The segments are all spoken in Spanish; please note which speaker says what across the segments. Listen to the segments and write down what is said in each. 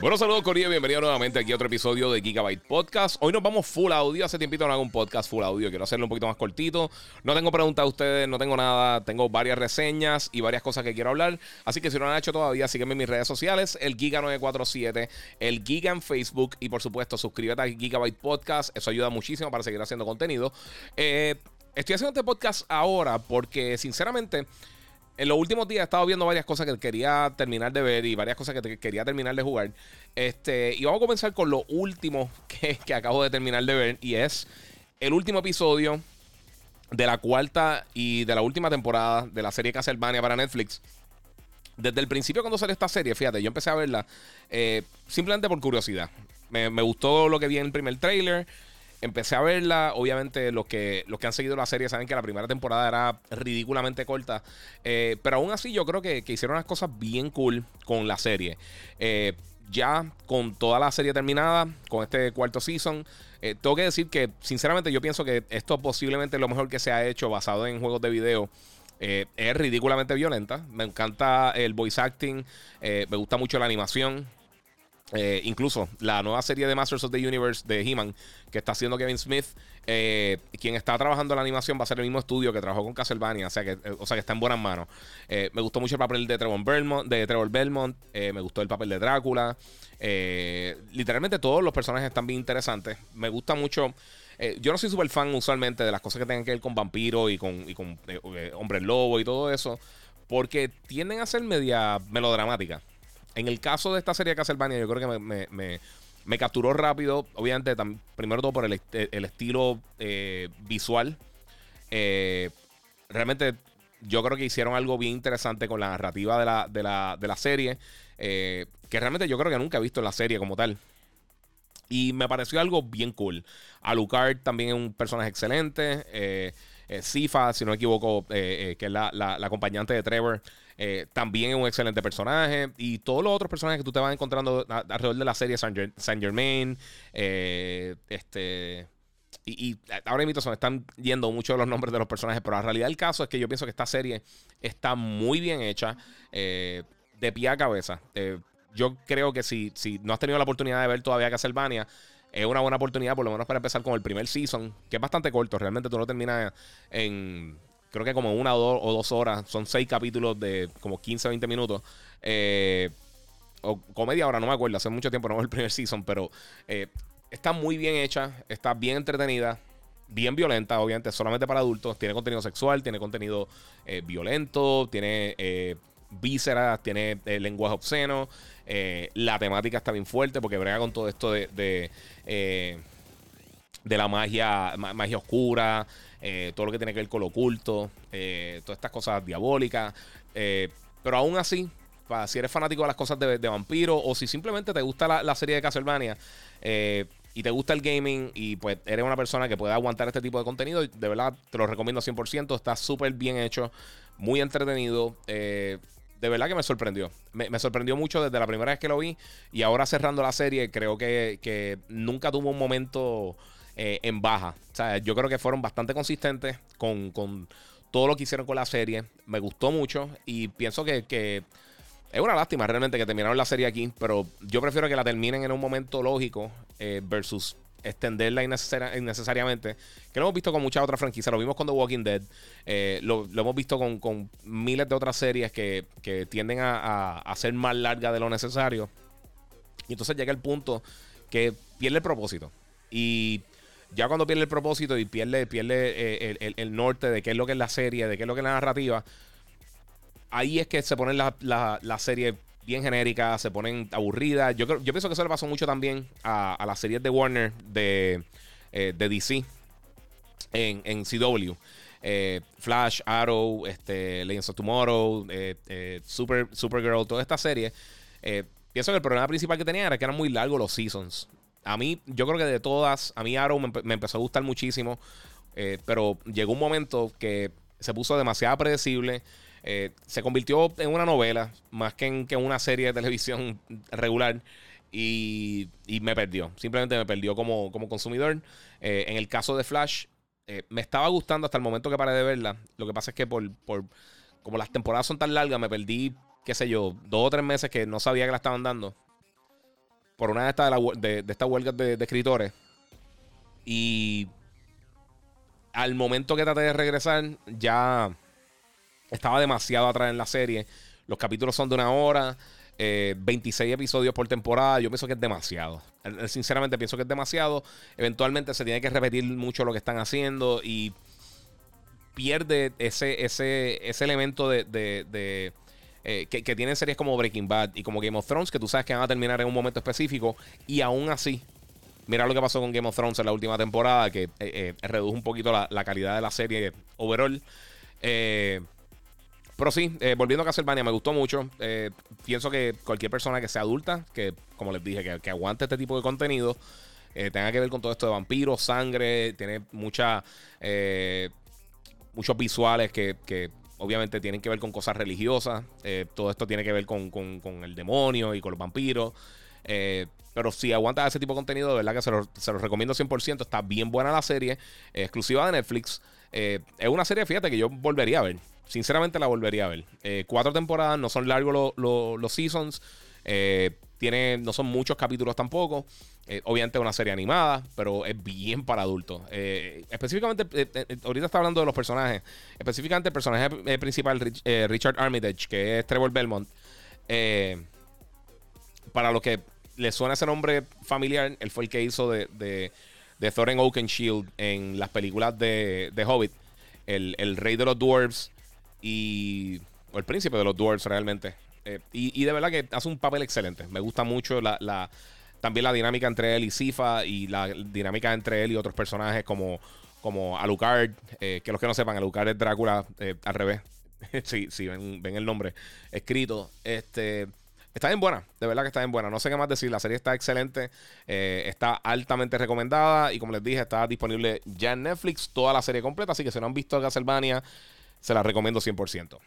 Speaker 1: Bueno, saludos Corillo, bienvenido nuevamente aquí a otro episodio de Gigabyte Podcast. Hoy nos vamos full audio, hace tiempito no hago un podcast full audio, quiero hacerlo un poquito más cortito. No tengo preguntas a ustedes, no tengo nada, tengo varias reseñas y varias cosas que quiero hablar. Así que si no lo han hecho todavía, sígueme en mis redes sociales, el Giga947, el Giga en Facebook y por supuesto suscríbete a Gigabyte Podcast, eso ayuda muchísimo para seguir haciendo contenido. Eh, estoy haciendo este podcast ahora porque sinceramente en los últimos días he estado viendo varias cosas que quería terminar de ver y varias cosas que quería terminar de jugar. Este, y vamos a comenzar con lo último que, acabo de terminar de ver. Y es el último episodio de la cuarta y de la última temporada de la serie Castlevania para Netflix. Desde el principio cuando salió esta serie, fíjate, yo empecé a verla eh, simplemente por curiosidad. Me, me, gustó lo que vi en el primer trailer empecé a verla. Obviamente, los que, los que han seguido la serie saben que la primera temporada era ridículamente corta. Eh, pero aún así, yo creo que, hicieron unas cosas bien cool con la serie. Eh, ya con toda la serie terminada, con este cuarto season, eh, tengo que decir que, sinceramente, yo pienso que esto posiblemente es lo mejor que se ha hecho basado en juegos de video. es ridículamente violenta. Me encanta el voice acting. me gusta mucho la animación. Eh, incluso la nueva serie de Masters of the Universe de He-Man que está haciendo Kevin Smith, eh, quien está trabajando en la animación va a ser el mismo estudio que trabajó con Castlevania, o sea que, o sea que está en buenas manos. Eh, me gustó mucho el papel de Trevor Belmont, de Trevor Belmont me gustó el papel de Drácula. literalmente todos los personajes están bien interesantes. Me gusta mucho. yo no soy súper fan usualmente de las cosas que tengan que ver con vampiros y con, y con hombres lobo y todo eso, porque tienden a ser media melodramáticas. En el caso de esta serie de Castlevania, yo creo que me, capturó rápido. Obviamente, primero todo por el, estilo eh, visual. Eh, realmente, yo creo que hicieron algo bien interesante con la narrativa de la, serie. Eh, que realmente yo creo que nunca he visto la serie como tal. Y me pareció algo bien cool. Alucard también es un personaje excelente. Sifa, si no me equivoco, que es la, acompañante de Trevor. Eh, también es un excelente personaje. Y todos los otros personajes que tú te vas encontrando alrededor de la serie, Saint, Germain, eh, este. Y, ahora mismo me están yendo muchos de los nombres de los personajes, pero la realidad del caso es que yo pienso que esta serie está muy bien hecha, eh, de pie a cabeza. yo creo que si, si no has tenido la oportunidad de ver todavía Castlevania, es una buena oportunidad, por lo menos para empezar con el primer season, que es bastante corto. Realmente tú lo terminas en creo que como una o dos, horas. Son seis capítulos de como 15 o 20 minutos. Eh, o comedia ahora, no me acuerdo. Hace mucho tiempo no veo el primer season, pero eh, está muy bien hecha. Está bien entretenida. Bien violenta, obviamente, solamente para adultos. Tiene contenido sexual, tiene contenido eh, violento, tiene vísceras, tiene lenguaje obsceno. la temática está bien fuerte porque brega con todo esto de, de, de la magia, magia oscura. Eh, todo lo que tiene que ver con lo oculto, eh, todas estas cosas diabólicas. Eh, pero aún así, si eres fanático de las cosas de, vampiro o si simplemente te gusta la, serie de Castlevania y te gusta el gaming y pues eres una persona que puede aguantar este tipo de contenido, de verdad te lo recomiendo 100%. Está súper bien hecho, muy entretenido. de verdad que me sorprendió. Me, sorprendió mucho desde la primera vez que lo vi. Y ahora cerrando la serie, creo que, que nunca tuvo un momento eh, en baja. O sea, yo creo que fueron bastante consistentes con, todo lo que hicieron con la serie. Me gustó mucho y pienso que, es una lástima realmente que terminaron la serie aquí, pero yo prefiero que la terminen en un momento lógico eh, versus extenderla innecesariamente. Que lo hemos visto con muchas otras franquicias. Lo vimos con The Walking Dead. Eh, lo, hemos visto con, miles de otras series que, tienden a, a, ser más largas de lo necesario. Y entonces llega el punto que pierde el propósito. Y ya cuando pierde el propósito y pierde, pierde eh, el, norte de qué es lo que es la serie, de qué es lo que es la narrativa, ahí es que se ponen las la, series bien genéricas, se ponen aburridas. Yo, yo pienso que eso le pasó mucho también a, las series de Warner de, eh, de DC en, en CW. Eh, Flash, Arrow, este, Legends of Tomorrow, Super, Supergirl, toda esta serie. pienso que el problema principal que tenía era que eran muy largos los seasons. A mí, yo creo que de todas, a mí Arrow me, empezó a gustar muchísimo. pero llegó un momento que se puso demasiado predecible. se convirtió en una novela más que en, que una serie de televisión regular. Y, me perdió. Simplemente me perdió como, como consumidor. en el caso de Flash, me estaba gustando hasta el momento que paré de verla. Lo que pasa es que por, por como las temporadas son tan largas, me perdí, qué sé yo, dos o tres meses que no sabía que la estaban dando por una de estas, de, estas huelgas de, escritores. Y al momento que traté de regresar, ya estaba demasiado atrás en la serie. Los capítulos son de una hora, 26 eh, episodios por temporada. Yo pienso que es demasiado. Sinceramente pienso que es demasiado. Eventualmente se tiene que repetir mucho lo que están haciendo y pierde ese, ese, ese elemento de eh, que, tienen series como Breaking Bad y como Game of Thrones, que tú sabes que van a terminar en un momento específico, y aún así, mira lo que pasó con Game of Thrones en la última temporada, que eh, eh, redujo un poquito la, calidad de la serie overall. pero sí, volviendo a Castlevania, me gustó mucho. pienso que cualquier persona que sea adulta, que como les dije, que, aguante este tipo de contenido, tenga que ver con todo esto de vampiros, sangre, tiene mucha, muchos visuales que, que obviamente tienen que ver con cosas religiosas. Eh, todo esto tiene que ver con, el demonio y con los vampiros. Eh, pero si aguantas ese tipo de contenido, de verdad que se los se lo recomiendo 100%. Está bien buena la serie, exclusiva de Netflix. Eh, es una serie, fíjate, que yo volvería a ver. Sinceramente la volvería a ver. cuatro temporadas, no son largos los seasons. Tiene, no son muchos capítulos tampoco. Eh, obviamente es una serie animada, pero es bien para adultos. Eh, específicamente, eh, ahorita está hablando de los personajes. Específicamente el personaje principal, Richard Armitage, que es Trevor Belmont. para los que le suena ese nombre familiar, él fue el que hizo de, de, de Thorin Oakenshield en las películas de, de Hobbit. El, el, rey de los dwarves y... O el príncipe de los dwarves realmente. Eh, y, de verdad que hace un papel excelente. Me gusta mucho también la dinámica entre él y Sifa y la dinámica entre él y otros personajes como, como Alucard. Eh, que los que no sepan, Alucard es Drácula eh, al revés. sí, sí, ven, el nombre escrito. Este. Está bien buena, de verdad que está bien buena. No sé qué más decir. La serie está excelente, está altamente recomendada y como les dije, está disponible ya en Netflix toda la serie completa. Así que si no han visto Castlevania, se la recomiendo 100%.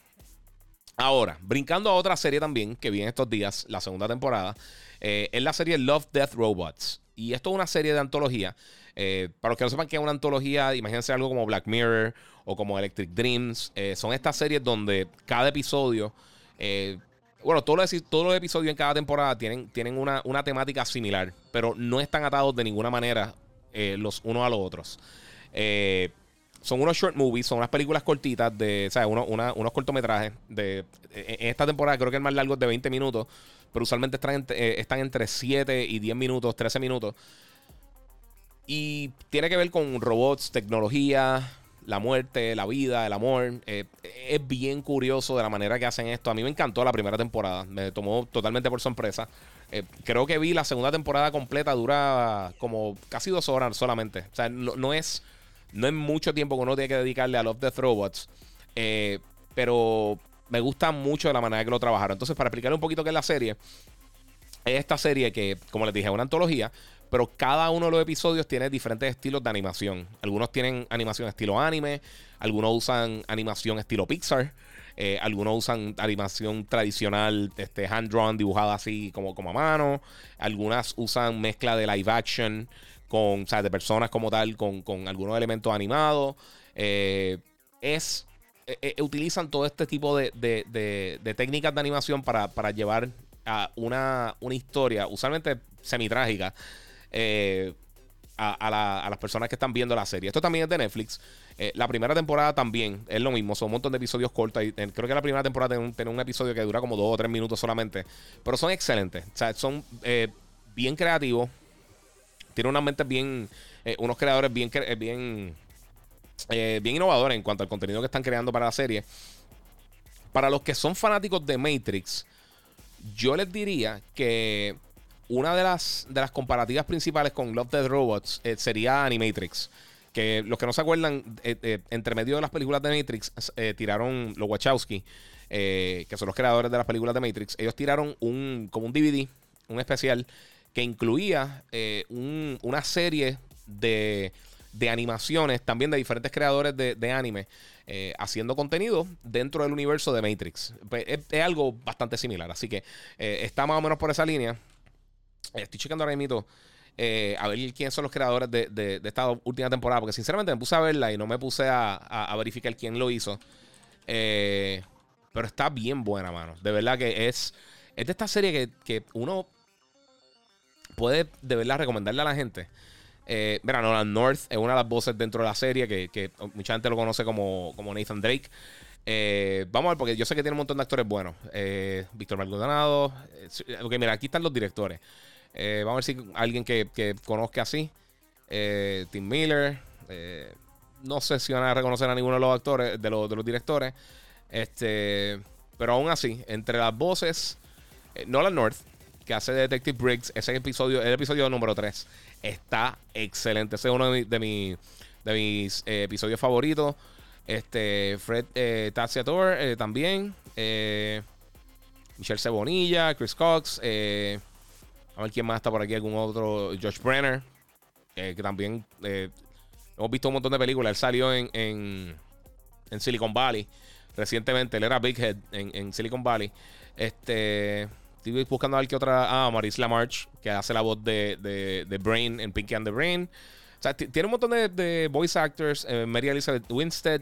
Speaker 1: Ahora, brincando a otra serie también que viene estos días, la segunda temporada, eh, es la serie Love, Death, Robots. Y esto es una serie de antología. Eh, para los que no sepan qué es una antología, imagínense algo como Black Mirror o como Electric Dreams. Eh, son estas series donde cada episodio, bueno, todos los, todos los, episodios en cada temporada tienen, tienen una, una, temática similar, pero no están atados de ninguna manera los unos a los otros. Eh, son unos short movies, son unas películas cortitas de, ¿sabes? unos cortometrajes. De, en esta temporada creo que el más largo es de 20 minutos, pero usualmente están, eh, están entre 7 y 10 minutos, 13 minutos. Y tiene que ver con robots, tecnología, la muerte, la vida, el amor. Eh, es bien curioso de la manera que hacen esto. A mí me encantó la primera temporada, me tomó totalmente por sorpresa. Eh, creo que vi la segunda temporada completa, dura como casi dos horas solamente. O sea, no es no es mucho tiempo que uno tiene que dedicarle a Love Death Robots. Eh, pero me gusta mucho la manera que lo trabajaron. Entonces, para explicarle un poquito qué es la serie, es esta serie que, como les dije, es una antología, pero cada uno de los episodios tiene diferentes estilos de animación. Algunos tienen animación estilo anime, algunos usan animación estilo Pixar. Eh, algunos usan animación tradicional, este, hand-drawn, dibujada así como, como a mano. Algunas usan mezcla de live action con, o sea, de personas como tal, con, algunos elementos animados. Eh, es, eh, eh, utilizan todo este tipo de, técnicas de animación para, llevar a una, historia, usualmente semitrágica, a, a, las personas que están viendo la serie. Esto también es de Netflix. la primera temporada también es lo mismo, son un montón de episodios cortos. Creo que la primera temporada tiene un, tiene un, episodio que dura como dos o tres minutos solamente. Pero son excelentes. O sea, son bien creativos tiene unas mentes bien, eh, unos creadores bien, eh, bien, eh, bien innovadores en cuanto al contenido que están creando para la serie. Para los que son fanáticos de Matrix, yo les diría que una de las, de las comparativas principales con Love Dead Robots sería Animatrix. Que los que no se acuerdan, entre medio de las películas de Matrix, tiraron los Wachowski, que son los creadores de las películas de Matrix. Ellos tiraron un, como un DVD, un especial que incluía eh, una serie de de animaciones, también de diferentes creadores de, anime, eh, haciendo contenido dentro del universo de Matrix. Pues, es, algo bastante similar, así que eh, está más o menos por esa línea. Estoy checando ahora mismo a ver quiénes son los creadores de, esta última temporada, porque sinceramente me puse a verla y no me puse a, verificar quién lo hizo. pero está bien buena, mano. De verdad que es, es de esta serie que, que uno puede de verdad recomendarle a la gente. Eh, mira, Nolan North es una de las voces dentro de la serie que, mucha gente lo conoce como, como Nathan Drake. Eh, vamos a ver, porque yo sé que tiene un montón de actores buenos. Eh, Víctor Maldonado. Eh, ok, mira, aquí están los directores. vamos a ver si alguien que, que conozca así. Tim Miller. no sé si van a reconocer a ninguno de los actores, de los, de los directores. Este, pero aún así, entre las voces, Nolan North, que hace Detective Briggs, ese episodio, el episodio número 3, está excelente. Ese es uno de, mis eh, episodios favoritos. Este, Fred eh, eh, también. Eh, Michelle Cebonilla, Chris Cox. a ver quién más está por aquí. Algún otro. Josh Brenner. que también hemos visto un montón de películas. Él salió en, en, Silicon Valley recientemente. Él era Big Head en, en Silicon Valley. Este. Estoy buscando a ver qué otra. Ah, Marisla March, que hace la voz de, de, Brain en Pinky and the Brain. O sea, tiene un montón de, voice actors. Eh, Mary Elizabeth Winstead.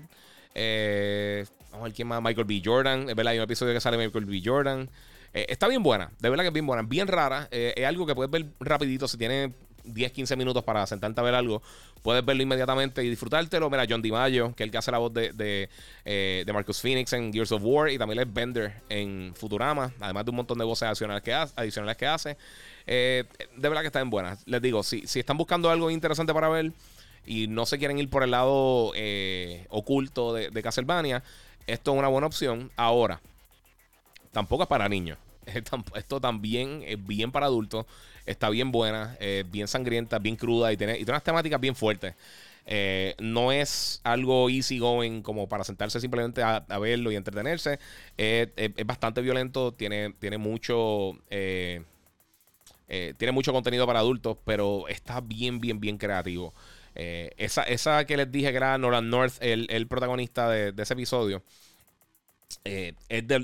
Speaker 1: Eh, vamos a ver quién más. Michael B. Jordan. Es verdad, hay un episodio que sale Michael B. Jordan. Eh, está bien buena. De verdad que es bien buena. Bien rara. es algo que puedes ver rapidito si tiene 10, 15 minutos para sentarte a ver algo, puedes verlo inmediatamente y disfrutártelo. Mira, John DiMaggio, que es el que hace la voz de, de, eh, Marcus Phoenix en Gears of War y también es Bender en Futurama, además de un montón de voces adicionales que hace. Adicionales que hace. Eh, de verdad que están buenas. Les digo, si, si están buscando algo interesante para ver y no se quieren ir por el lado eh, oculto de, de Castlevania, esto es una buena opción. Ahora, tampoco es para niños. Esto también es bien para adultos. Está bien buena, eh, bien sangrienta, bien cruda y tiene, y tiene unas temáticas bien fuertes. Eh, no es algo easy going como para sentarse simplemente a, verlo y entretenerse. es bastante violento, tiene, tiene mucho. Eh, tiene mucho contenido para adultos, pero está bien, bien, bien creativo. esa, esa que les dije que era Nolan North, el, protagonista de, ese episodio, es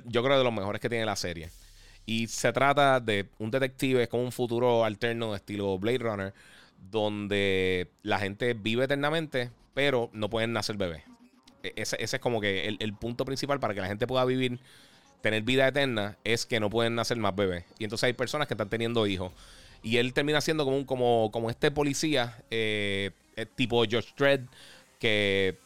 Speaker 1: yo creo de los mejores que tiene la serie. Y se trata de un detective, es como un futuro alterno de estilo Blade Runner, donde la gente vive eternamente, pero no pueden nacer bebés. E, ese, es como que el, punto principal para que la gente pueda vivir, tener vida eterna, es que no pueden nacer más bebés. Y entonces hay personas que están teniendo hijos. Y él termina siendo como, un, como, como este policía, eh, eh, tipo George Dredd, que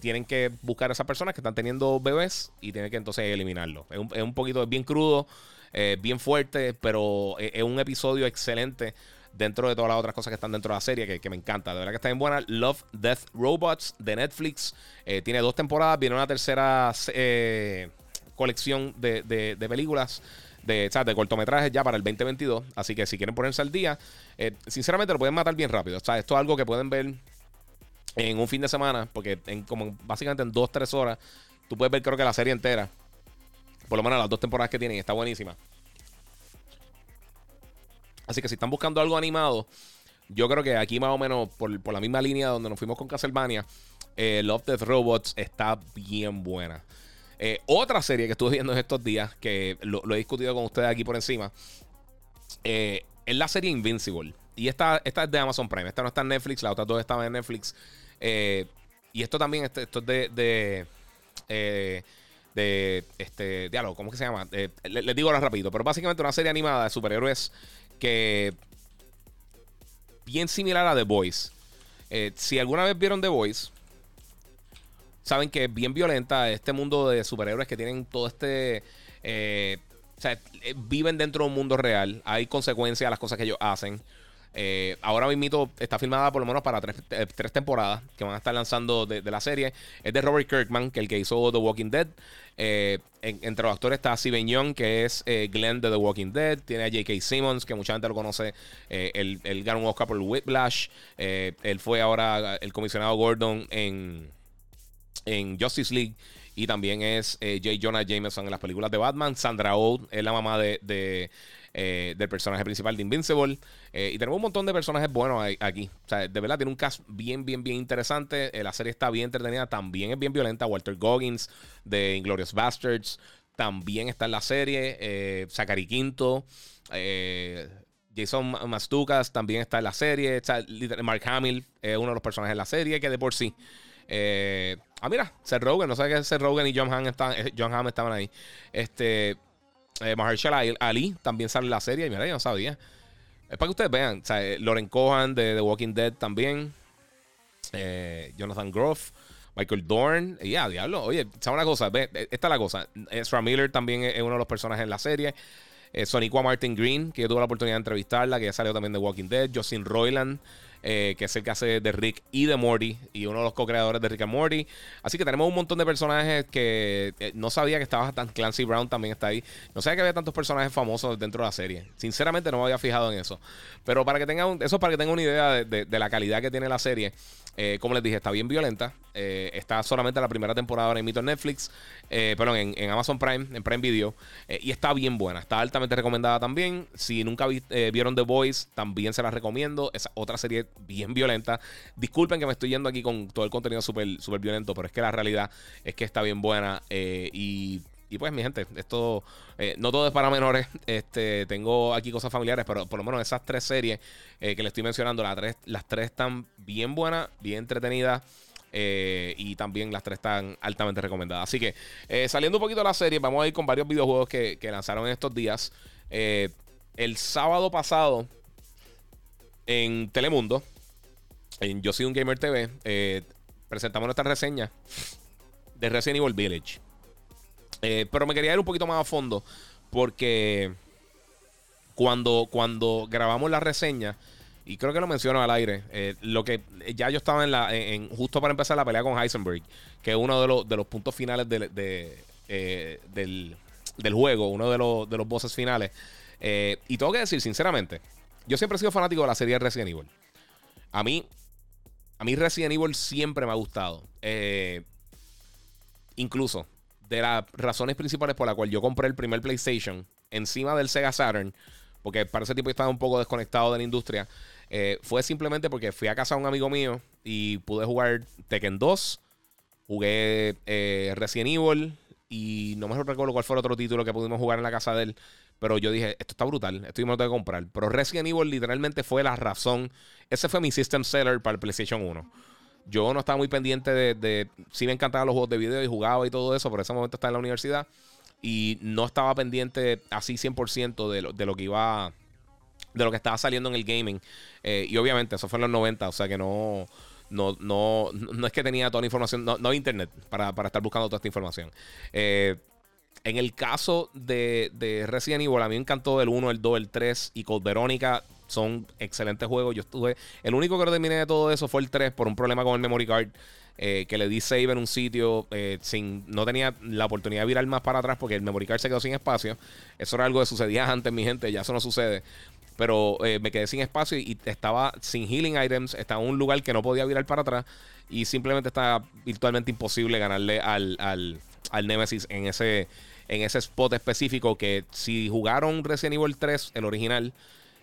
Speaker 1: tienen que buscar a esas personas que están teniendo bebés y tienen que entonces eliminarlo. Es un, es un poquito, es bien crudo. Eh, bien fuerte, pero es, un episodio excelente dentro de todas las otras cosas que están dentro de la serie, que, me encanta. De verdad que está bien buena. Love, Death, Robots de Netflix. Eh, tiene dos temporadas, viene una tercera eh, colección de, películas. De, de cortometrajes ya para el 2022. Así que si quieren ponerse al día, sinceramente lo pueden matar bien rápido. esto es algo que pueden ver en un fin de semana, porque en como básicamente en dos, tres horas, tú puedes ver creo que la serie entera. Por lo menos las dos temporadas que tienen. Está buenísima. Así que si están buscando algo animado, yo creo que aquí más o menos por, la misma línea donde nos fuimos con Castlevania, eh, Love Death Robots está bien buena. Eh, otra serie que estuve viendo en estos días, que lo, he discutido con ustedes aquí por encima, eh, es la serie Invincible. Y esta, esta es de Amazon Prime. Esta no está en Netflix, la otra dos estaban en Netflix. y esto también, esto, esto es de, de de este diálogo, ¿cómo que se llama? Eh, les, digo ahora rapidito, pero básicamente una serie animada de superhéroes que bien similar a The Voice. Eh, si alguna vez vieron The Voice, saben que es bien violenta este mundo de superhéroes que tienen todo este... Eh, o sea, viven dentro de un mundo real. Hay consecuencias a las cosas que ellos hacen. Eh, ahora mismo está filmada por lo menos para tres, eh, temporadas que van a estar lanzando de, la serie. Es de Robert Kirkman, que el que hizo The Walking Dead. Eh, entre los actores está Steven Young, que es Glenn de The Walking Dead. Tiene a J.K. Simmons, que mucha gente lo conoce. él, ganó un Oscar por Whiplash. él fue ahora el comisionado Gordon en, en Justice League. Y también es J. Jonah Jameson en las películas de Batman. Sandra Oh es la mamá de del personaje principal de Invincible. y tenemos un montón de personajes buenos aquí. O sea, de verdad tiene un cast bien, bien, bien interesante. la serie está bien entretenida, también es bien violenta. Walter Goggins de Inglorious Bastards también está en la serie. Zachary Quinto. Jason Mastukas también está en la serie. Mark Hamill es uno de los personajes de la serie que de por sí. Eh, ah, mira, Seth Rogen. No sé qué Seth Rogen y John Hamm, están, eh, John Hamm estaban ahí. Este, eh, Mahershala Ali también sale en la serie. Y mira, yo no sabía. Es para que ustedes vean. O sea, eh, Lauren Cohan de The Walking Dead también. Jonathan Groff. Michael Dorn. Y ya, diablo. Oye, ¿sabes una cosa? Ve, esta es la cosa. Ezra Miller también es uno de los personajes en la serie. Eh, Soniqua Martin Green, que yo tuve la oportunidad de entrevistarla, que ya salió también de Walking Dead. Justin Roiland, eh, que es el que hace de Rick y de Morty, y uno de los co-creadores de Rick and Morty. Así que tenemos un montón de personajes que eh, no sabía que estaba tan. Clancy Brown también está ahí. No sabía que había tantos personajes famosos dentro de la serie. Sinceramente no me había fijado en eso. Pero para que tengan, eso para que tengan una idea de la calidad que tiene la serie. Eh, como les dije, está bien violenta. Eh, está solamente la primera temporada ahora en Netflix. Eh, perdón, en, Amazon Prime, en Prime Video. y está bien buena. Está altamente recomendada también. Si nunca vieron The Voice, también se la recomiendo. Es otra serie bien violenta. Disculpen que me estoy yendo aquí con todo el contenido súper super violento, pero es que la realidad es que está bien buena. y y pues, mi gente, esto eh, no todo es para menores. Este, tengo aquí cosas familiares, pero por lo menos esas tres series eh, que les estoy mencionando, las tres, las tres están bien buenas, bien entretenidas. Eh, y también las tres están altamente recomendadas. Así que, saliendo un poquito de la serie, vamos a ir con varios videojuegos que, lanzaron en estos días. el sábado pasado, en Telemundo, en Yo Soy un Gamer TV, presentamos nuestra reseña de Resident Evil Village. Eh, pero me quería ir un poquito más a fondo porque cuando, cuando grabamos la reseña, y creo que lo menciono al aire, eh, lo que ya yo estaba en la, en, justo para empezar la pelea con Heisenberg, que es uno de los, de los puntos finales eh, del, del, juego, uno de los, de los bosses finales. y tengo que decir, sinceramente, yo siempre he sido fanático de la serie Resident Evil. A mí, a mí Resident Evil siempre me ha gustado. incluso de las razones principales por las cuales yo compré el primer PlayStation encima del Sega Saturn, porque para ese tiempo estaba un poco desconectado de la industria, eh, fue simplemente porque fui a casa de un amigo mío y pude jugar Tekken 2, jugué eh, Resident Evil y no me recuerdo cuál fue el otro título que pudimos jugar en la casa de él. Pero yo dije, esto está brutal, esto yo me que comprar. Pero Resident Evil literalmente fue la razón. Ese fue mi system seller para el PlayStation 1 yo no estaba muy pendiente de, de, Sí me encantaban los juegos de video y jugaba y todo eso, pero en ese momento estaba en la universidad y no estaba pendiente así 100% de lo, de lo que iba... De lo que estaba saliendo en el gaming. Eh, y obviamente, eso fue en los 90, o sea que no... No, no, no es que tenía toda la información, no, no internet para, para, estar buscando toda esta información. Eh, en el caso de, de, Resident Evil, a mí me encantó el 1, el 2, el 3 y Code Verónica son excelentes juegos. Yo estuve. El único que no terminé de todo eso fue el 3 por un problema con el memory card. Eh, que le di save en un sitio eh, sin no tenía la oportunidad de virar más para atrás porque el memory card se quedó sin espacio. Eso era algo que sucedía antes, mi gente, ya eso no sucede. Pero eh, me quedé sin espacio y estaba sin healing items, estaba en un lugar que no podía virar para atrás y simplemente estaba virtualmente imposible ganarle al, al, al Nemesis en ese, en ese spot específico que si jugaron Resident Evil 3, el original,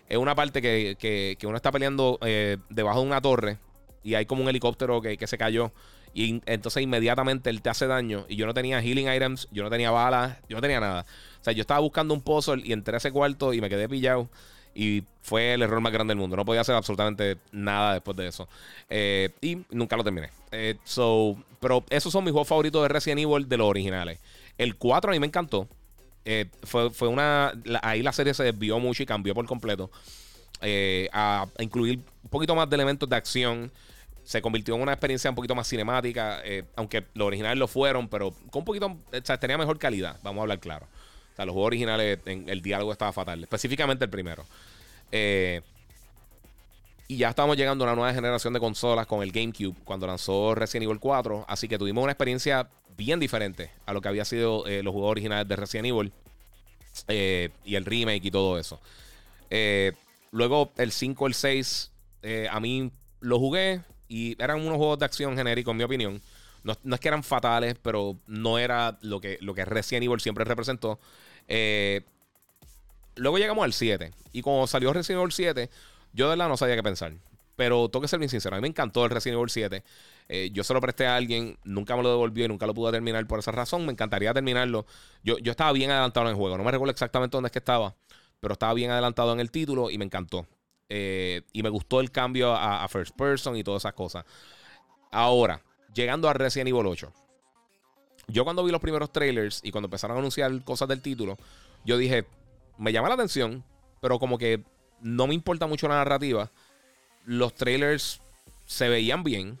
Speaker 1: es una parte que, que, uno está peleando eh, debajo de una torre y hay como un helicóptero que, que, se cayó. Y entonces inmediatamente él te hace daño. Y yo no tenía healing items, yo no tenía balas, yo no tenía nada. O sea, yo estaba buscando un puzzle y entré a ese cuarto y me quedé pillado. Y fue el error más grande del mundo. No podía hacer absolutamente nada después de eso. Eh, y nunca lo terminé. Eh, so, pero esos son mis juegos favoritos de Resident Evil de los originales. El 4 a mí me encantó. Eh, fue, fue, una. ahí la serie se desvió mucho y cambió por completo. Eh, a, incluir un poquito más de elementos de acción. Se convirtió en una experiencia un poquito más cinemática. Eh, aunque los originales lo fueron, pero con un poquito. O sea, tenía mejor calidad, vamos a hablar claro. O sea, los juegos originales, el diálogo estaba fatal. Específicamente el primero. y ya estamos llegando a una nueva generación de consolas con el GameCube cuando lanzó Resident Evil 4. Así que tuvimos una experiencia bien diferente a lo que había sido eh, los juegos originales de Resident Evil eh, y el remake y todo eso. Eh, luego el 5, el 6, a mí lo jugué y eran unos juegos de acción genéricos, en mi opinión. No, es que eran fatales, pero no era lo que, lo que Resident Evil siempre representó. luego llegamos al 7. Y cuando salió Resident Evil 7, yo de verdad no sabía qué pensar. Pero tengo que ser bien sincero, a mí me encantó el Resident Evil 7. Eh, yo se lo presté a alguien, nunca me lo devolvió y nunca lo pude terminar por esa razón. Me encantaría terminarlo. Yo, yo estaba bien adelantado en el juego, no me recuerdo exactamente dónde es que estaba, pero estaba bien adelantado en el título y me encantó. Eh, y me gustó el cambio a, First Person y todas esas cosas. Ahora, llegando a Resident Evil 8. Yo cuando vi los primeros trailers y cuando empezaron a anunciar cosas del título, yo dije, me llama la atención, pero como que no me importa mucho la narrativa. Los trailers se veían bien,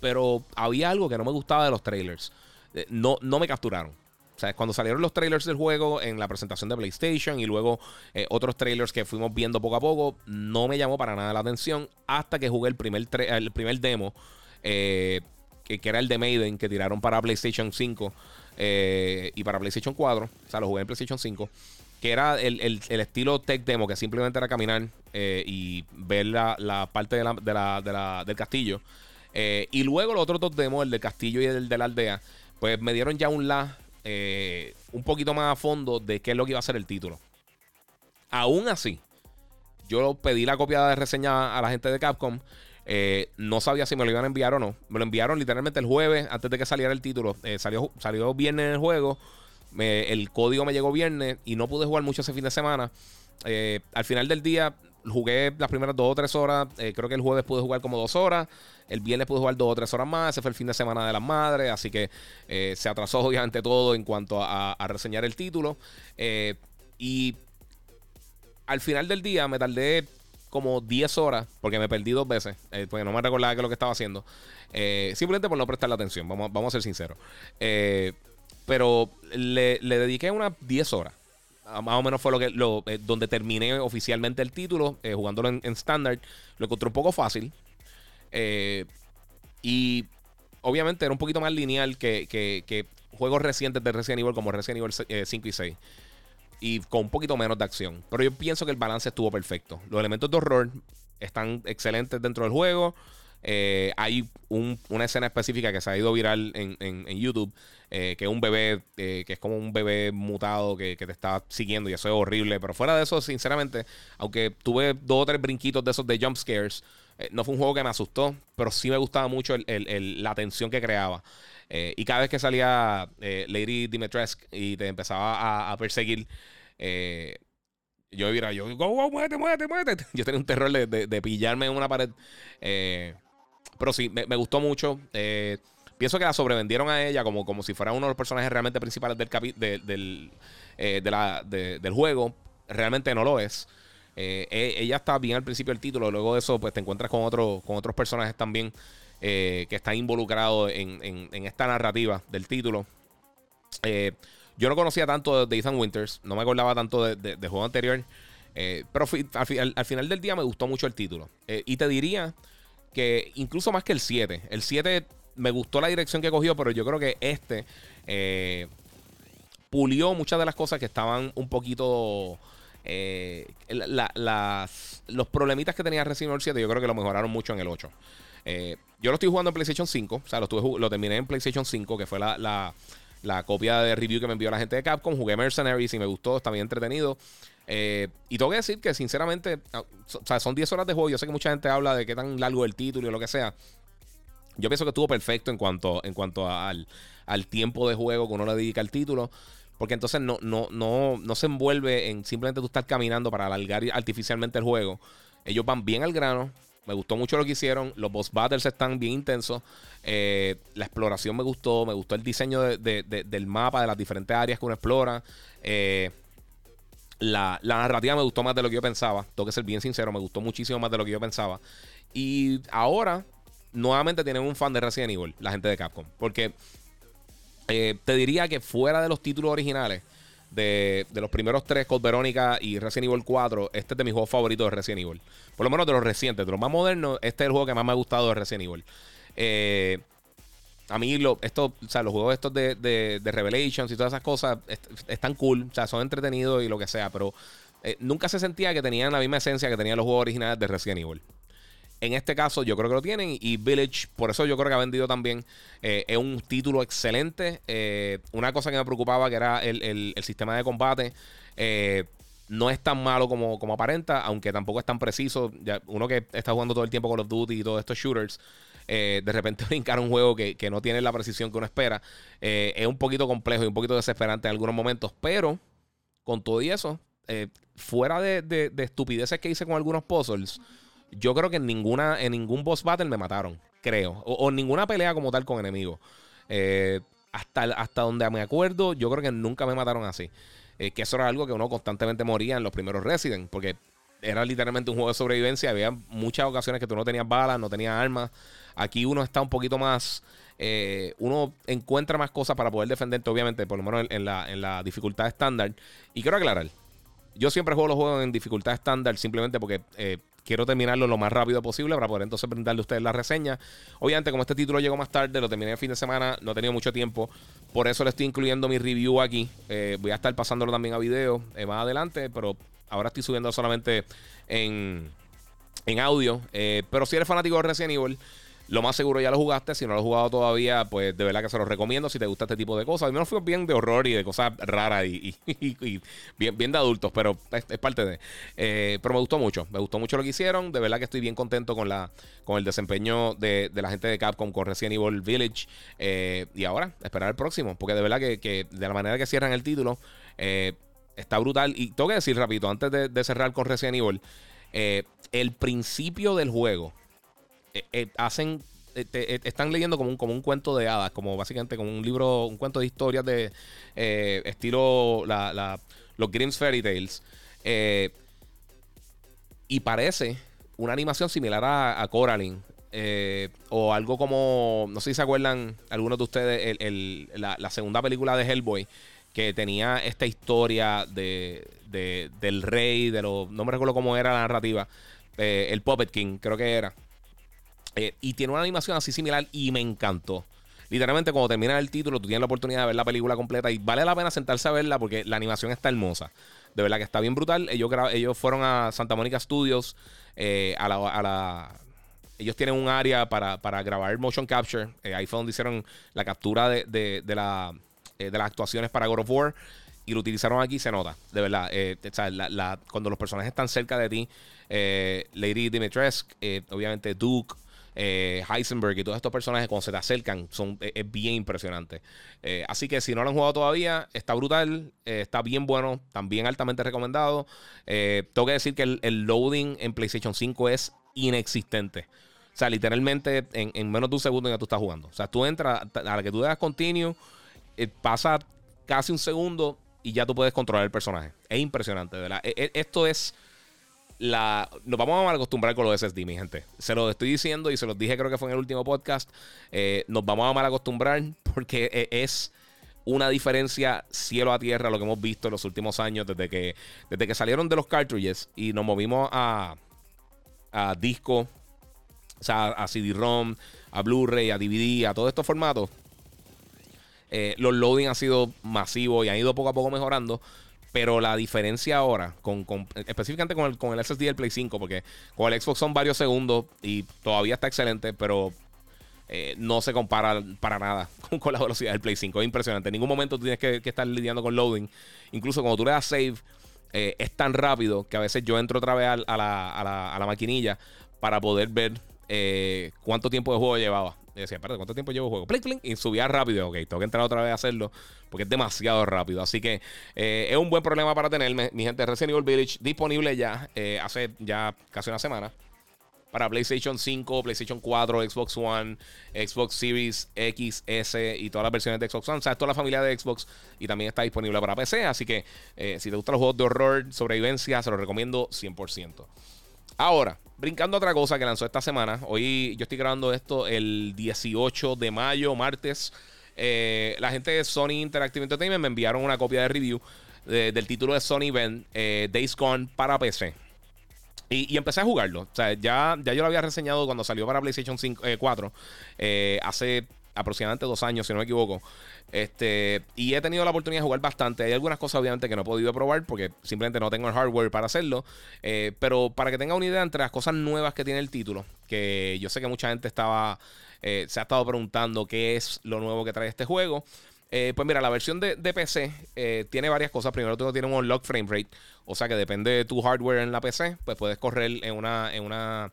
Speaker 1: pero había algo que no me gustaba de los trailers. Eh, no, no me capturaron. O sea, cuando salieron los trailers del juego en la presentación de PlayStation y luego eh, otros trailers que fuimos viendo poco a poco, no me llamó para nada la atención hasta que jugué el primer, el primer demo, eh, que, era el de Maiden, que tiraron para PlayStation 5 eh, y para PlayStation 4. O sea, lo jugué en PlayStation 5. Que era el, estilo tech demo, que simplemente era caminar y ver la, parte del castillo. y luego los otros dos demos, el del castillo y el de la aldea, pues me dieron ya un la eh, un poquito más a fondo de qué es lo que iba a ser el título. Aún así, yo pedí la copia de reseña a la gente de Capcom. Eh, no sabía si me lo iban a enviar o no. Me lo enviaron literalmente el jueves antes de que saliera el título. Eh, salió, salió viernes el juego. El código me llegó viernes y no pude jugar mucho ese fin de semana. al final del día jugué las primeras dos o tres horas. creo que el jueves pude jugar como dos horas. El viernes pude jugar dos o tres horas más. Ese fue el fin de semana de las madres. Así que eh, se atrasó obviamente todo en cuanto a, reseñar el título. Eh, y al final del día me tardé como 10 horas, porque me perdí dos veces, eh, porque no me recordaba qué es lo que estaba haciendo. simplemente por no prestarle atención, vamos, vamos a ser sinceros. Pero le, dediqué unas 10 horas. Más o menos fue lo que lo, donde terminé oficialmente el título, jugándolo en, Standard. Lo encontré un poco fácil. Eh, y obviamente era un poquito más lineal que, juegos recientes de Resident Evil como Resident Evil 5 eh, y 6. Y con un poquito menos de acción. Pero yo pienso que el balance estuvo perfecto. Los elementos de horror están excelentes dentro del juego. Eh, hay una escena específica que se ha ido viral en, YouTube, que es un bebé, que es como un bebé mutado que, te está siguiendo y eso es horrible. Pero fuera de eso, sinceramente, aunque tuve dos o tres brinquitos de esos de jump scares, eh, no fue un juego que me asustó, pero sí me gustaba mucho la tensión que creaba. Eh, y cada vez que salía eh, Lady Dimitrescu y te empezaba a, perseguir, yo iba yo, go, go, muévete, muévete, muévete. Yo tenía un terror de, pillarme en una pared. Pero sí, me, gustó mucho. pienso que la sobrevendieron a ella como, como si fuera uno de los personajes realmente principales del, del, del juego. Realmente no lo es. Eh, e, ella está bien al principio del título, luego de eso pues te encuentras con, con otros personajes también eh, que están involucrados en, esta narrativa del título. Eh, yo no conocía tanto de Ethan Winters, no me acordaba tanto de, juego anterior, pero al, final del día me gustó mucho el título. y te diría que incluso más que el 7, el 7 me gustó la dirección que cogió, pero yo creo que este pulió muchas de las cosas que estaban un poquito eh, los problemitas que tenía Resident Evil 7 yo creo que lo mejoraron mucho en el 8. Eh, yo lo estoy jugando en PlayStation 5, o sea, lo, lo terminé en PlayStation 5, que fue la, copia de review que me envió la gente de Capcom. Jugué Mercenaries y me gustó, está bien entretenido. Eh, y tengo que decir que, sinceramente, ah, o sea, son 10 horas de juego. Yo sé que mucha gente habla de qué tan largo el título y lo que sea. Yo pienso que estuvo perfecto en cuanto, en cuanto al, al tiempo de juego que uno le dedica al título. Porque entonces no, no, no, no se envuelve en simplemente tú estar caminando para alargar artificialmente el juego. Ellos van bien al grano. Me gustó mucho lo que hicieron. Los boss battles están bien intensos. Eh, la exploración me gustó. Me gustó el diseño del mapa, de las diferentes áreas que uno explora. Eh, la, narrativa me gustó más de lo que yo pensaba. Tengo que ser bien sincero. Me gustó muchísimo más de lo que yo pensaba. Y ahora, nuevamente tienen un fan de Resident Evil, la gente de Capcom. Porque eh, te diría que fuera de los títulos originales, de, los primeros tres, Code Verónica y Resident Evil 4, este es de mis juegos favoritos de Resident Evil. Por lo menos de los recientes, de los más modernos, este es el juego que más me ha gustado de Resident Evil. Eh, a mí, lo, esto, o sea, los juegos estos de, de, Revelations y todas esas cosas están cool, o sea, son entretenidos y lo que sea, pero eh, nunca se sentía que tenían la misma esencia que tenían los juegos originales de Resident Evil. En este caso, yo creo que lo tienen. Y Village, por eso yo creo que ha vendido también. Eh, es un título excelente. Eh, una cosa que me preocupaba que era el, sistema de combate. No es tan malo como, como aparenta, aunque tampoco es tan preciso. Uno que está jugando todo el tiempo con los Duty y todos estos shooters, eh, de repente brincar un juego que, no tiene la precisión que uno espera, eh, es un poquito complejo y un poquito desesperante en algunos momentos, pero con todo y eso, eh, fuera de, estupideces que hice con algunos puzzles, yo creo que en ninguna, en ningún boss battle me mataron, creo, o, en ninguna pelea como tal con enemigos. hasta, hasta donde me acuerdo, yo creo que nunca me mataron así. Que eso era algo que uno constantemente moría en los primeros Resident, porque era literalmente un juego de sobrevivencia. Había muchas ocasiones que tú no tenías balas, no tenías armas. Aquí uno está un poquito más. Eh, uno encuentra más cosas para poder defenderte, obviamente, por lo menos en, la, en la dificultad estándar. Y quiero aclarar: yo siempre juego los juegos en dificultad estándar simplemente porque eh, quiero terminarlo lo más rápido posible para poder entonces brindarle a ustedes la reseña. Obviamente, como este título llegó más tarde, lo terminé el fin de semana, no he tenido mucho tiempo. Por eso le estoy incluyendo mi review aquí. Eh, voy a estar pasándolo también a video más adelante, pero ahora estoy subiendo solamente en, en audio. Eh, pero si eres fanático de Resident Evil, lo más seguro ya lo jugaste. Si no lo has jugado todavía, pues de verdad que se lo recomiendo si te gusta este tipo de cosas. A mí me fue bien de horror y de cosas raras y, bien, bien de adultos, pero es, parte de. Eh, pero me gustó mucho. Me gustó mucho lo que hicieron. De verdad que estoy bien contento con, la, con el desempeño de, la gente de Capcom con Resident Evil Village. Eh, y ahora, esperar el próximo. Porque de verdad que, de la manera que cierran el título, está brutal. Y tengo que decir rapidito, antes de, cerrar con Resident Evil, el principio del juego eh, eh, hacen eh, están leyendo como un, como un cuento de hadas, como básicamente como un libro, un cuento de historias de estilo los Grimm's Fairy Tales. y parece una animación similar a, Coraline. o algo como, no sé si se acuerdan algunos de ustedes, la, segunda película de Hellboy, que tenía esta historia de, del rey, de los, no me recuerdo cómo era la narrativa, el Puppet King, creo que era. Eh, y tiene una animación así similar y me encantó. Literalmente, cuando termina el título, tú tienes la oportunidad de ver la película completa y vale la pena sentarse a verla porque la animación está hermosa. De verdad que está bien brutal. Ellos, ellos fueron a Santa Mónica Studios. Eh, a, la, ellos tienen un área para, grabar motion capture. Eh, ahí fue donde hicieron la captura de, de, las actuaciones para God of War. Y lo utilizaron aquí, se nota, de verdad. cuando los personajes están cerca de ti, Lady Dimitrescu, obviamente Duke, eh, Heisenberg y todos estos personajes cuando se te acercan son, es, bien impresionante. Eh, así que si no lo han jugado todavía, está brutal, eh, está bien bueno, también altamente recomendado. tengo que decir que el, loading en PlayStation 5 es inexistente. O sea, literalmente en, menos de un segundo ya tú estás jugando. O sea, tú entras, a la que tú das continue, pasa casi un segundo y ya tú puedes controlar el personaje. Es impresionante, ¿verdad? E, e, esto es la, nos vamos a mal acostumbrar con los SSD, mi gente. Se lo estoy diciendo y se los dije, creo que fue en el último podcast. Eh, nos vamos a mal acostumbrar porque e, es una diferencia cielo a tierra lo que hemos visto en los últimos años desde que, desde que salieron de los cartridges y nos movimos a, a disco, o sea, a CD-ROM, a Blu-ray, a DVD, a todos estos formatos. Eh, los loading han sido masivos y han ido poco a poco mejorando. Pero la diferencia ahora, con, específicamente con el, con el SSD del Play 5, porque con el Xbox son varios segundos y todavía está excelente, pero eh, no se compara para nada con, la velocidad del Play 5. Es impresionante. En ningún momento tienes que, estar lidiando con loading. Incluso cuando tú le das save, eh, es tan rápido que a veces yo entro otra vez a, la, a, la, a la, maquinilla para poder ver cuánto tiempo de juego llevaba. Y decía, espérate, ¿cuánto tiempo llevo juego? Y subía rápido. Ok, tengo que entrar otra vez a hacerlo porque es demasiado rápido. Así que eh, es un buen problema para tener. Mi gente, Resident Evil Village disponible ya eh, hace ya casi una semana. Para PlayStation 5, PlayStation 4, Xbox One, Xbox Series X, S y todas las versiones de Xbox One. O sea, toda la familia de Xbox y también está disponible para PC. Así que eh, si te gustan los juegos de horror, sobrevivencia, se los recomiendo 100%. Ahora, brincando a otra cosa que lanzó esta semana. Hoy yo estoy grabando esto el 18 de mayo, martes. Eh, la gente de Sony Interactive Entertainment me enviaron una copia de review del título de Sony Event eh, Days Gone para PC. Y, empecé a jugarlo. O sea, ya, ya yo lo había reseñado cuando salió para PlayStation 5, 4 eh, hace aproximadamente dos años, si no me equivoco. Este, y he tenido la oportunidad de jugar bastante. Hay algunas cosas, obviamente, que no he podido probar porque simplemente no tengo el hardware para hacerlo. Eh, pero para que tenga una idea entre las cosas nuevas que tiene el título, que yo sé que mucha gente estaba, eh, se ha estado preguntando qué es lo nuevo que trae este juego. pues mira, la versión de, PC tiene varias cosas. Primero, tú tiene un unlock frame rate. O sea que depende de tu hardware en la PC, pues puedes correr en una, en una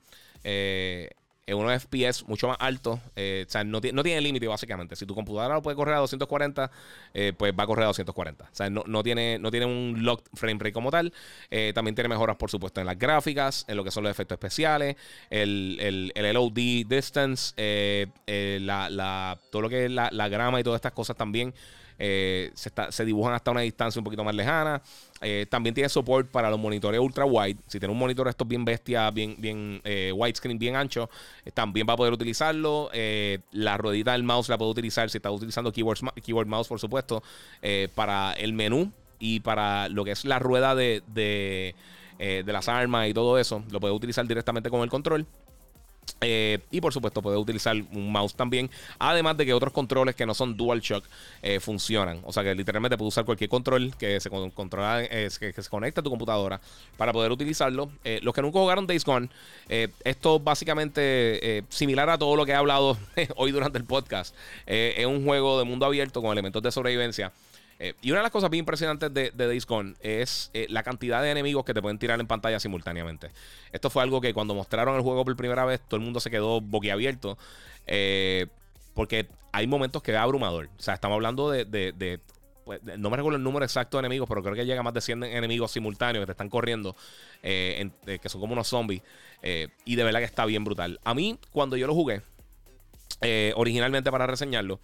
Speaker 1: en unos FPS mucho más altos. Eh, o sea, no, no tiene límite básicamente. Si tu computadora lo puede correr a 240, eh, pues va a correr a 240. O sea, no, tiene, no tiene un locked frame rate como tal. Eh, también tiene mejoras, por supuesto, en las gráficas, en lo que son los efectos especiales, el, el, el LOD distance, la, la, todo lo que es la, la grama y todas estas cosas también. Eh, se, dibujan hasta una distancia un poquito más lejana. Eh, también tiene support para los monitores ultra wide. Si tiene un monitor estos bien bestia, bien, bien eh, widescreen, bien ancho, también va a poder utilizarlo. la ruedita del mouse la puede utilizar si está utilizando keyboard, keyboard mouse, por supuesto, para el menú y para lo que es la rueda de, de, de las armas y todo eso. Lo puede utilizar directamente con el control. Eh, y por supuesto puede utilizar un mouse también. Además de que otros controles que no son DualShock eh, funcionan. O sea que literalmente puede usar cualquier control que se controla, que, se conecta a tu computadora para poder utilizarlo. Eh, los que nunca jugaron Days Gone, esto básicamente similar a todo lo que he hablado hoy durante el podcast. es un juego de mundo abierto con elementos de sobrevivencia. Eh, y una de las cosas bien impresionantes de, de es eh, la cantidad de enemigos que te pueden tirar en pantalla simultáneamente. Esto fue algo que cuando mostraron el juego por primera vez, todo el mundo se quedó boquiabierto. Eh, porque hay momentos que es abrumador. O sea, estamos hablando de, pues, no me recuerdo el número exacto de enemigos, pero creo que llega más de 100 enemigos simultáneos que te están corriendo, que son como unos zombies. y de verdad que está bien brutal. A mí, cuando yo lo jugué, originalmente para reseñarlo,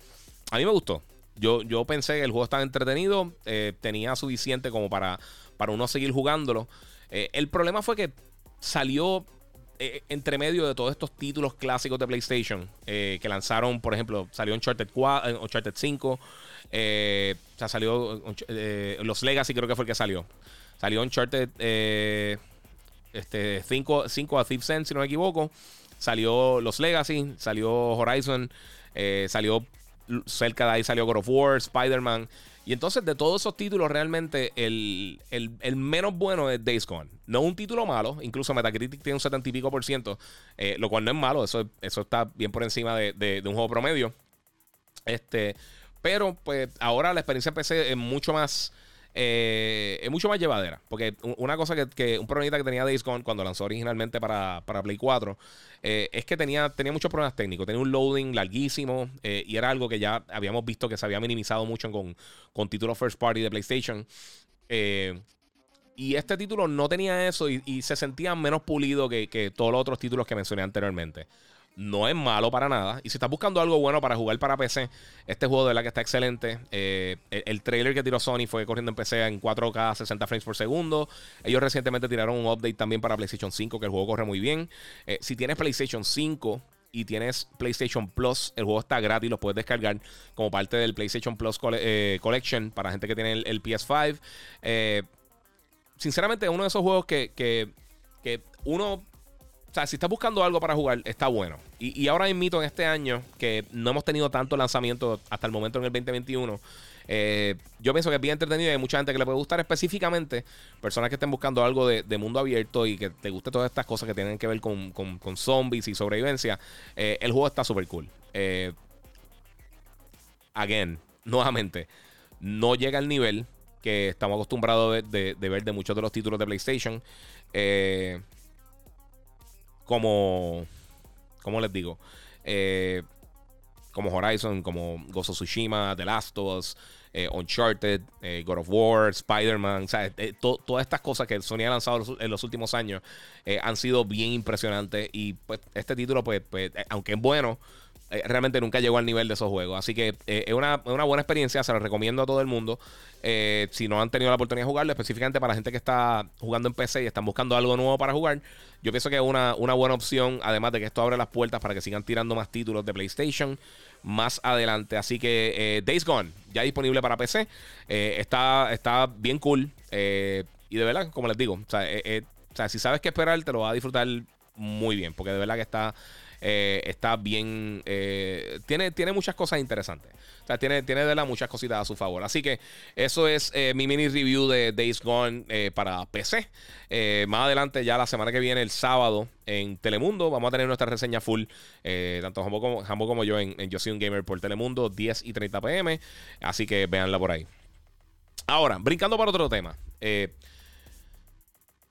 Speaker 1: a mí me gustó. Yo, yo pensé que el juego estaba entretenido, eh, tenía suficiente como para, para uno seguir jugándolo. Eh, el problema fue que salió eh, entre medio de todos estos títulos clásicos de PlayStation que lanzaron, por ejemplo, salió Uncharted, 4, Uncharted 5, o sea, salió los Legacy creo que fue el que salió. Salió Uncharted este, 5, 5 a Thief Sense, si no me equivoco. Salió los Legacy, salió Horizon, salió cerca de ahí salió God of War, Spider-Man. Y entonces de todos esos títulos realmente el, menos bueno es Days Gone. No un título malo, incluso Metacritic tiene un 70 y pico por ciento, eh, lo cual no es malo, eso, eso está bien por encima de, un juego promedio. Este, pero pues ahora la experiencia PC es mucho más eh, es mucho más llevadera. Porque una cosa que, un problemita que tenía Days Gone cuando lanzó originalmente para, Play 4 eh, es que tenía, tenía muchos problemas técnicos. Tenía un loading larguísimo eh, y era algo que ya habíamos visto que se había minimizado mucho con, con títulos first party de PlayStation. y este título no tenía eso y, se sentía menos pulido que, que todos los otros títulos que mencioné anteriormente no es malo para nada. Y si estás buscando algo bueno para jugar para PC, este juego de la que está excelente. Eh, el, trailer que tiró Sony fue corriendo en PC en 4K 60 frames por segundo. Ellos recientemente tiraron un update también para PlayStation 5, que el juego corre muy bien. Eh, si tienes PlayStation 5 y tienes PlayStation Plus, el juego está gratis, lo puedes descargar como parte del PlayStation Plus eh, Collection para gente que tiene el, PS5. sinceramente, es uno de esos juegos que, que uno o sea, si estás buscando algo para jugar, está bueno. Y, ahora invito en este año, que no hemos tenido tanto lanzamiento hasta el momento en el 2021. Eh, yo pienso que es bien entretenido y hay mucha gente que le puede gustar específicamente. Personas que estén buscando algo de, mundo abierto y que te guste todas estas cosas que tienen que ver con, zombies y sobrevivencia. Eh, el juego está súper cool. Eh, again, nuevamente, no llega al nivel que estamos acostumbrados de, de ver de muchos de los títulos de PlayStation. Eh, como, ¿cómo les digo? Eh, como Horizon, como Gozo Tsushima, The Last of Us, eh, Uncharted, eh, God of War, Spider-Man, todas estas cosas que Sony ha lanzado en los últimos años han sido bien impresionantes y pues este título, pues, pues aunque es bueno, realmente nunca llegó al nivel de esos juegos. Así que eh, es, una, buena experiencia, se lo recomiendo a todo el mundo. Eh, si no han tenido la oportunidad de jugarlo, específicamente para la gente que está jugando en PC y están buscando algo nuevo para jugar, yo pienso que es una, buena opción, además de que esto abre las puertas para que sigan tirando más títulos de PlayStation más adelante. Así que Days Gone, ya disponible para PC, está, está bien cool. y de verdad, como les digo, o sea, si sabes qué esperar, te lo vas a disfrutar muy bien, porque de verdad que está está bien. tiene, tiene muchas cosas interesantes. O sea, tiene, tiene de la muchas cositas a su favor. Así que eso es mi mini review de Days Gone para PC. más adelante, ya la semana que viene, el sábado, en Telemundo, vamos a tener nuestra reseña full. tanto Jambo como, como yo en, Yo Soy un Gamer por Telemundo, 10 y 30 pm. Así que véanla por ahí. Ahora, brincando para otro tema. Eh,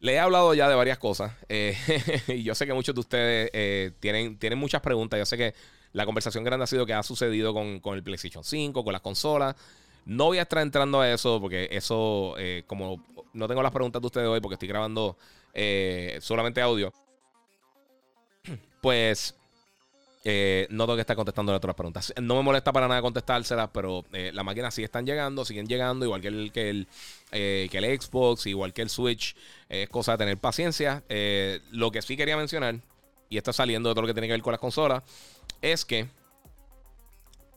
Speaker 1: le he hablado ya de varias cosas. Eh, y yo sé que muchos de ustedes eh, tienen, tienen muchas preguntas. Yo sé que la conversación grande ha sido que ha sucedido con, el PlayStation 5, con las consolas. No voy a estar entrando a eso porque eso, como no tengo las preguntas de ustedes hoy porque estoy grabando solamente audio, pues eh, no tengo que estar contestando otras preguntas. No me molesta para nada contestárselas, pero eh, las máquinas sí están llegando, siguen llegando, igual que el, que el, eh, que el Xbox, igual que el Switch. Es cosa de tener paciencia. lo que sí quería mencionar, y está saliendo de todo lo que tiene que ver con las consolas, es que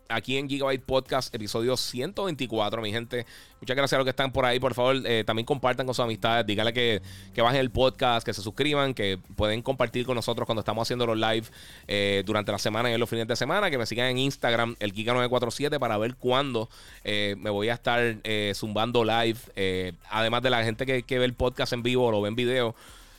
Speaker 1: aquí en Gigabyte Podcast, episodio 124, mi gente. Muchas gracias a los que están por ahí. Por favor, eh, también compartan con sus amistades. Díganle que, que, bajen el podcast, que se suscriban, que pueden compartir con nosotros cuando estamos haciendo los live eh, durante la semana y en los fines de semana. Que me sigan en Instagram, el Giga947, para ver cuándo eh, me voy a estar zumbando live. además de la gente que, que ve el podcast en vivo o lo ve en video.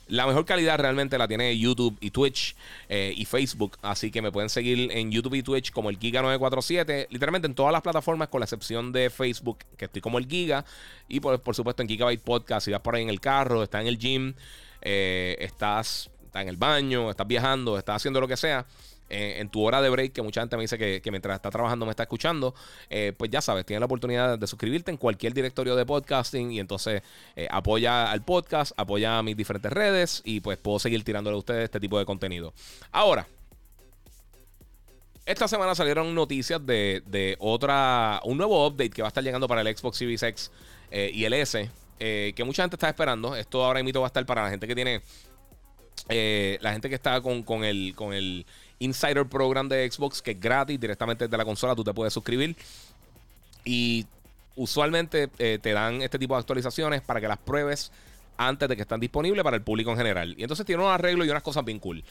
Speaker 1: La mejor calidad realmente la tiene YouTube y Twitch eh, y Facebook. Así que me pueden seguir en YouTube y Twitch como el Giga947. Literalmente en todas las plataformas, con la excepción de Facebook, que estoy como el Giga. Y por, por supuesto en Gigabyte Podcast. Si vas por ahí en el carro, estás en el gym, eh, estás, estás en el baño, estás viajando, estás haciendo lo que sea en tu hora de break, que mucha gente me dice que, mientras está trabajando me está escuchando, eh, pues ya sabes, tienes la oportunidad de suscribirte en cualquier directorio de podcasting y entonces eh, apoya al podcast, apoya a mis diferentes redes y pues puedo seguir tirándole a ustedes este tipo de contenido. Ahora, esta semana salieron noticias de, otra, un nuevo update que va a estar llegando para el Xbox Series X eh, y el S, que mucha gente está esperando. Esto ahora mismo va a estar para la gente que tiene, la gente que está con, con el, con el Insider Program de Xbox, que es gratis, directamente desde la consola tú te puedes suscribir. Y usualmente eh, te dan este tipo de actualizaciones para que las pruebes antes de que estén disponibles para el público en general. Y entonces tiene unos arreglos y unas cosas bien cool.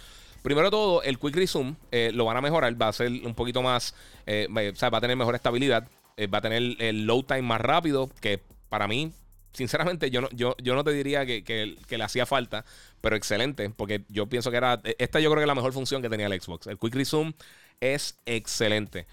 Speaker 1: Primero todo, el Quick Resume eh, lo van a mejorar, va a ser un poquito más, eh, va a tener mejor estabilidad, va a tener el load time más rápido, que para mí sinceramente, yo no, yo, yo no te diría que, le hacía falta, pero excelente, porque yo pienso que era. Esta yo creo que es la mejor función que tenía el Xbox. El Quick Resume es excelente.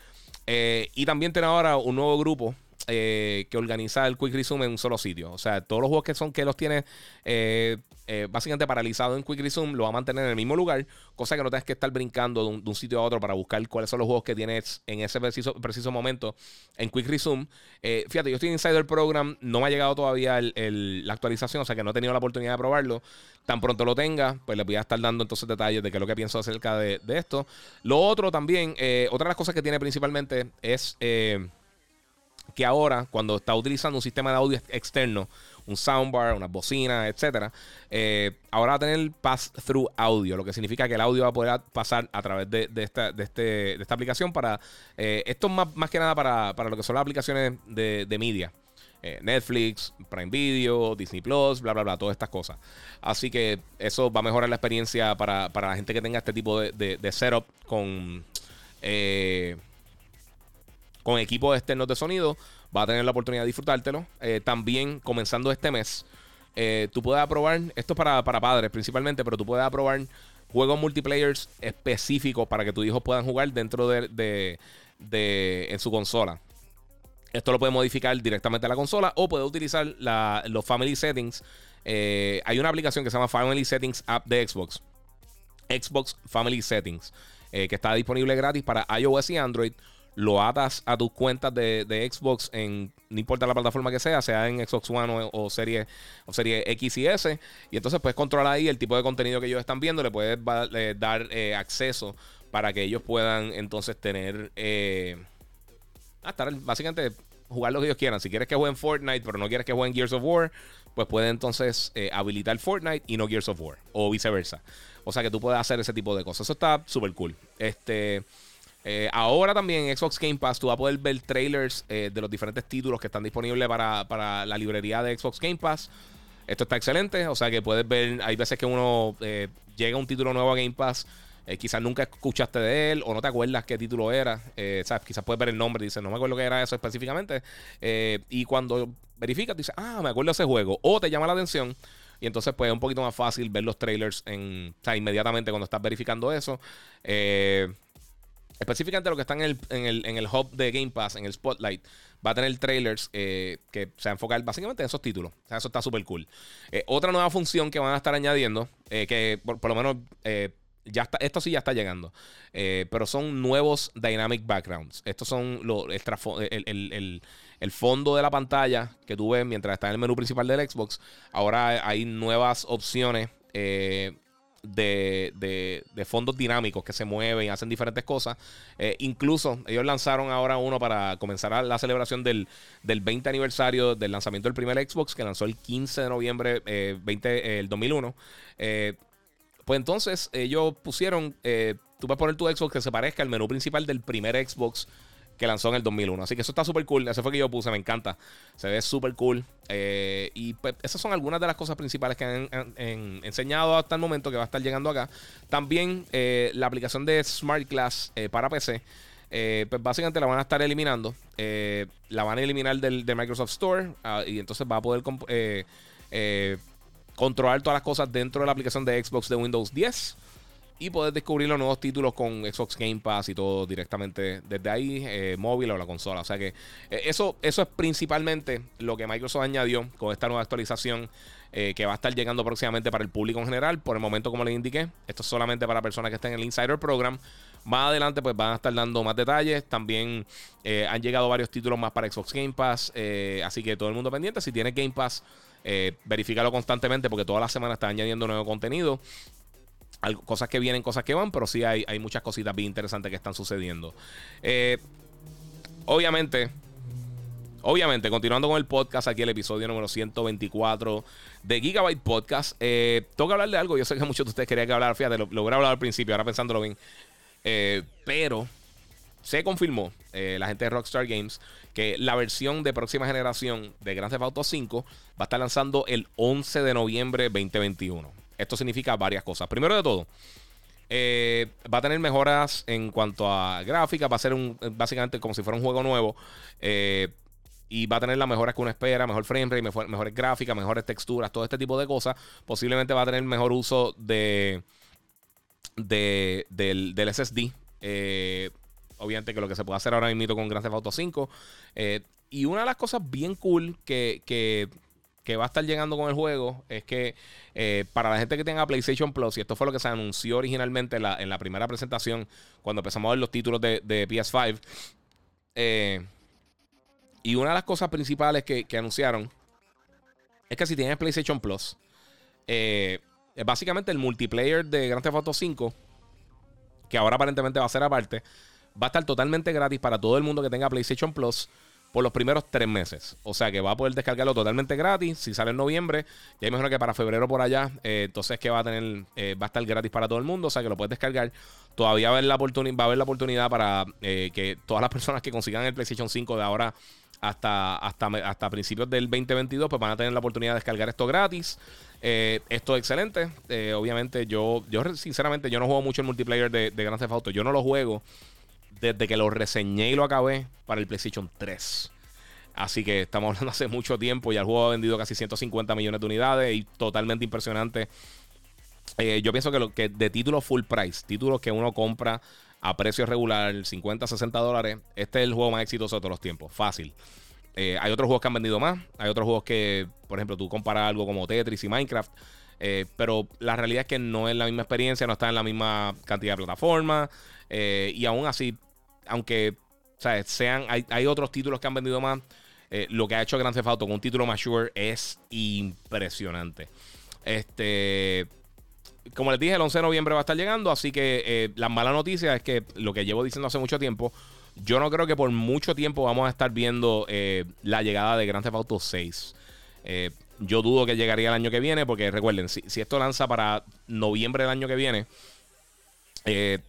Speaker 1: Eh, y también tiene ahora un nuevo grupo eh, que organiza el Quick Resume en un solo sitio. O sea, todos los juegos que son que los tiene eh, eh, básicamente paralizado en Quick Resume lo va a mantener en el mismo lugar, cosa que no tengas que estar brincando de un, sitio a otro para buscar cuáles son los juegos que tienes en ese preciso, momento en Quick Resume. fíjate, yo estoy en Insider Program, no me ha llegado todavía la actualización, o sea que no he tenido la oportunidad de probarlo. Tan pronto lo tenga, pues les voy a estar dando entonces detalles de qué es lo que pienso acerca de esto. Lo otro también, otra de las cosas que tiene principalmente es que ahora, cuando está utilizando un sistema de audio externo, un soundbar, una bocina, etcétera, eh, ahora va a tener pass-through audio, lo que significa que el audio va a poder pasar a través de, esta, este, esta, aplicación para. Eh, esto más, más que nada para, lo que son las aplicaciones de, media. Eh, Netflix, Prime Video, Disney Plus, bla, bla, bla, todas estas cosas. Así que eso va a mejorar la experiencia para, la gente que tenga este tipo de, de setup con con equipos externos de sonido, va a tener la oportunidad de disfrutártelo. Eh, también comenzando este mes, eh, tú puedes aprobar, esto es para, padres principalmente, pero tú puedes aprobar juegos multiplayer específicos para que tus hijos puedan jugar dentro de, en su consola. Esto lo puede modificar directamente a la consola o puede utilizar los Family Settings. Eh, hay una aplicación que se llama Family Settings App de Xbox. Xbox Family Settings. que está disponible gratis para iOS y Android lo atas a tus cuentas de, Xbox en no importa la plataforma que sea, sea en Xbox One o, serie o serie X y S, y entonces puedes controlar ahí el tipo de contenido que ellos están viendo, le puedes dar eh, acceso para que ellos puedan entonces tener eh, estar básicamente jugar lo que ellos quieran. Si quieres que jueguen Fortnite, pero no quieres que jueguen Gears of War, pues pueden entonces eh, habilitar Fortnite y no Gears of War, o viceversa. O sea que tú puedes hacer ese tipo de cosas. Eso está súper cool. Este. Eh, ahora también en Xbox Game Pass tú vas a poder ver trailers eh, de los diferentes títulos que están disponibles para, la librería de Xbox Game Pass. Esto está excelente, o sea que puedes ver, hay veces que uno eh, llega un título nuevo a Game Pass eh, quizás nunca escuchaste de él o no te acuerdas qué título era. Eh, ¿sabes? Quizás puedes ver el nombre y dices, no me acuerdo qué era eso específicamente. Eh, y cuando verificas, dices, ah, me acuerdo de ese juego. O te llama la atención. Y entonces, pues es un poquito más fácil ver los trailers en, o sea, inmediatamente cuando estás verificando eso. Específicamente lo que está en el, en, el, en el hub de Game Pass, en el Spotlight, va a tener trailers que se va a enfocar básicamente en esos títulos. Eso está súper cool. otra nueva función que van a estar añadiendo, que por, lo menos ya está, esto sí ya está llegando. Eh, pero son nuevos dynamic backgrounds. Estos son el, el, fondo de la pantalla que tú ves mientras está en el menú principal del Xbox. Ahora hay nuevas opciones eh, de, de, fondos dinámicos que se mueven y hacen diferentes cosas. Eh, incluso ellos lanzaron ahora uno para comenzar la celebración del, del 20 aniversario del lanzamiento del primer Xbox que lanzó el 15 de noviembre 20, el 2001. Pues entonces ellos pusieron, eh, tú puedes poner tu Xbox que se parezca al menú principal del primer Xbox que lanzó en el 2001. Así que eso está súper cool. Eso fue que yo puse, me encanta. Se ve súper cool. Eh, y pues esas son algunas de las cosas principales que han, enseñado hasta el momento que va a estar llegando acá. También eh, la aplicación de Smart Glass para PC. pues básicamente la van a estar eliminando. la van a eliminar del, Microsoft Store. Ah, y entonces va a poder controlar todas las cosas dentro de la aplicación de Xbox de Windows 10 y poder descubrir los nuevos títulos con Xbox Game Pass y todo directamente desde ahí, eh, móvil o la consola. O sea que eh, eso, eso es principalmente lo que Microsoft añadió con esta nueva actualización eh, que va a estar llegando próximamente para el público en general. Por el momento, como les indiqué, esto es solamente para personas que estén en el Insider Program. Más adelante, pues van a estar dando más detalles. También han llegado varios títulos más para Xbox Game Pass. así que todo el mundo pendiente. Si tiene Game Pass eh, verifícalo constantemente porque todas las semanas están añadiendo nuevo contenido. Cosas que vienen, cosas que van, pero sí hay, hay muchas cositas bien interesantes que están sucediendo. Eh, obviamente, obviamente, continuando con el podcast, aquí el episodio número 124 de Gigabyte Podcast. Eh, tengo que hablar de algo. Yo sé que muchos de ustedes querían que hablar. Fíjate, lo, lo hubiera hablado al principio, ahora pensándolo bien. Eh, pero se confirmó, eh, la gente de Rockstar Games, que la versión de próxima generación de Grand Theft Auto 5 va a estar lanzando el 11 de noviembre 2021. Esto significa varias cosas. Primero de todo, eh, va a tener mejoras en cuanto a gráfica, va a ser un, básicamente como si fuera un juego nuevo. Eh, y va a tener las mejoras que uno espera, mejor frame rate, mejores gráficas, mejores texturas, todo este tipo de cosas. Posiblemente va a tener mejor uso de, de del, SSD. Eh, obviamente que lo que se puede hacer ahora mismo con Grand Theft Auto 5. Eh, y una de las cosas bien cool que, va a estar llegando con el juego es que eh, para la gente que tenga PlayStation Plus, y esto fue lo que se anunció originalmente en la, primera presentación, cuando empezamos a ver los títulos de, PS5, eh, y una de las cosas principales que, anunciaron es que si tienes PlayStation Plus, básicamente el multiplayer de Grand Theft Auto 5, que ahora aparentemente va a ser aparte, va a estar totalmente gratis para todo el mundo que tenga PlayStation Plus por los primeros tres meses. O sea que va a poder descargarlo totalmente gratis. Si sale en noviembre, ya imagino que para febrero por allá, eh, entonces que va a tener, eh, va a estar gratis para todo el mundo. O sea que lo puedes descargar. Todavía va a haber la, oportunidad para eh, que todas las personas que consigan el PlayStation 5 de ahora hasta, hasta, hasta principios del 2022, pues van a tener la oportunidad de descargar esto gratis. esto es excelente. obviamente, yo, yo sinceramente, yo no juego mucho el multiplayer de, de Grand Theft Auto. Yo no lo juego desde que lo reseñé y lo acabé para el PlayStation 3. Así que estamos hablando hace mucho tiempo. Ya el juego ha vendido casi 150 millones de unidades y totalmente impresionante. Eh, yo pienso que, lo, que de títulos full price, títulos que uno compra a precio regular, 50, 60 dólares, este es el juego más exitoso de todos los tiempos. Fácil. Eh, hay otros juegos que han vendido más. Hay otros juegos que, por ejemplo, tú comparas algo como Tetris y Minecraft. Eh, pero la realidad es que no es la misma experiencia, no está en la misma cantidad de plataformas. y aún así, aunque sean, hay, otros títulos que han vendido más. Eh, lo que ha hecho Grand Theft Auto con un título mature es impresionante. Este, como les dije, el 11 de noviembre va a estar llegando, así que eh, la mala noticia es que lo que llevo diciendo hace mucho tiempo, yo no creo que por mucho tiempo vamos a estar viendo eh, la llegada de Grand Theft Auto 6. yo dudo que llegaría el año que viene, porque recuerden, si, si esto lanza para noviembre del año que viene, eh,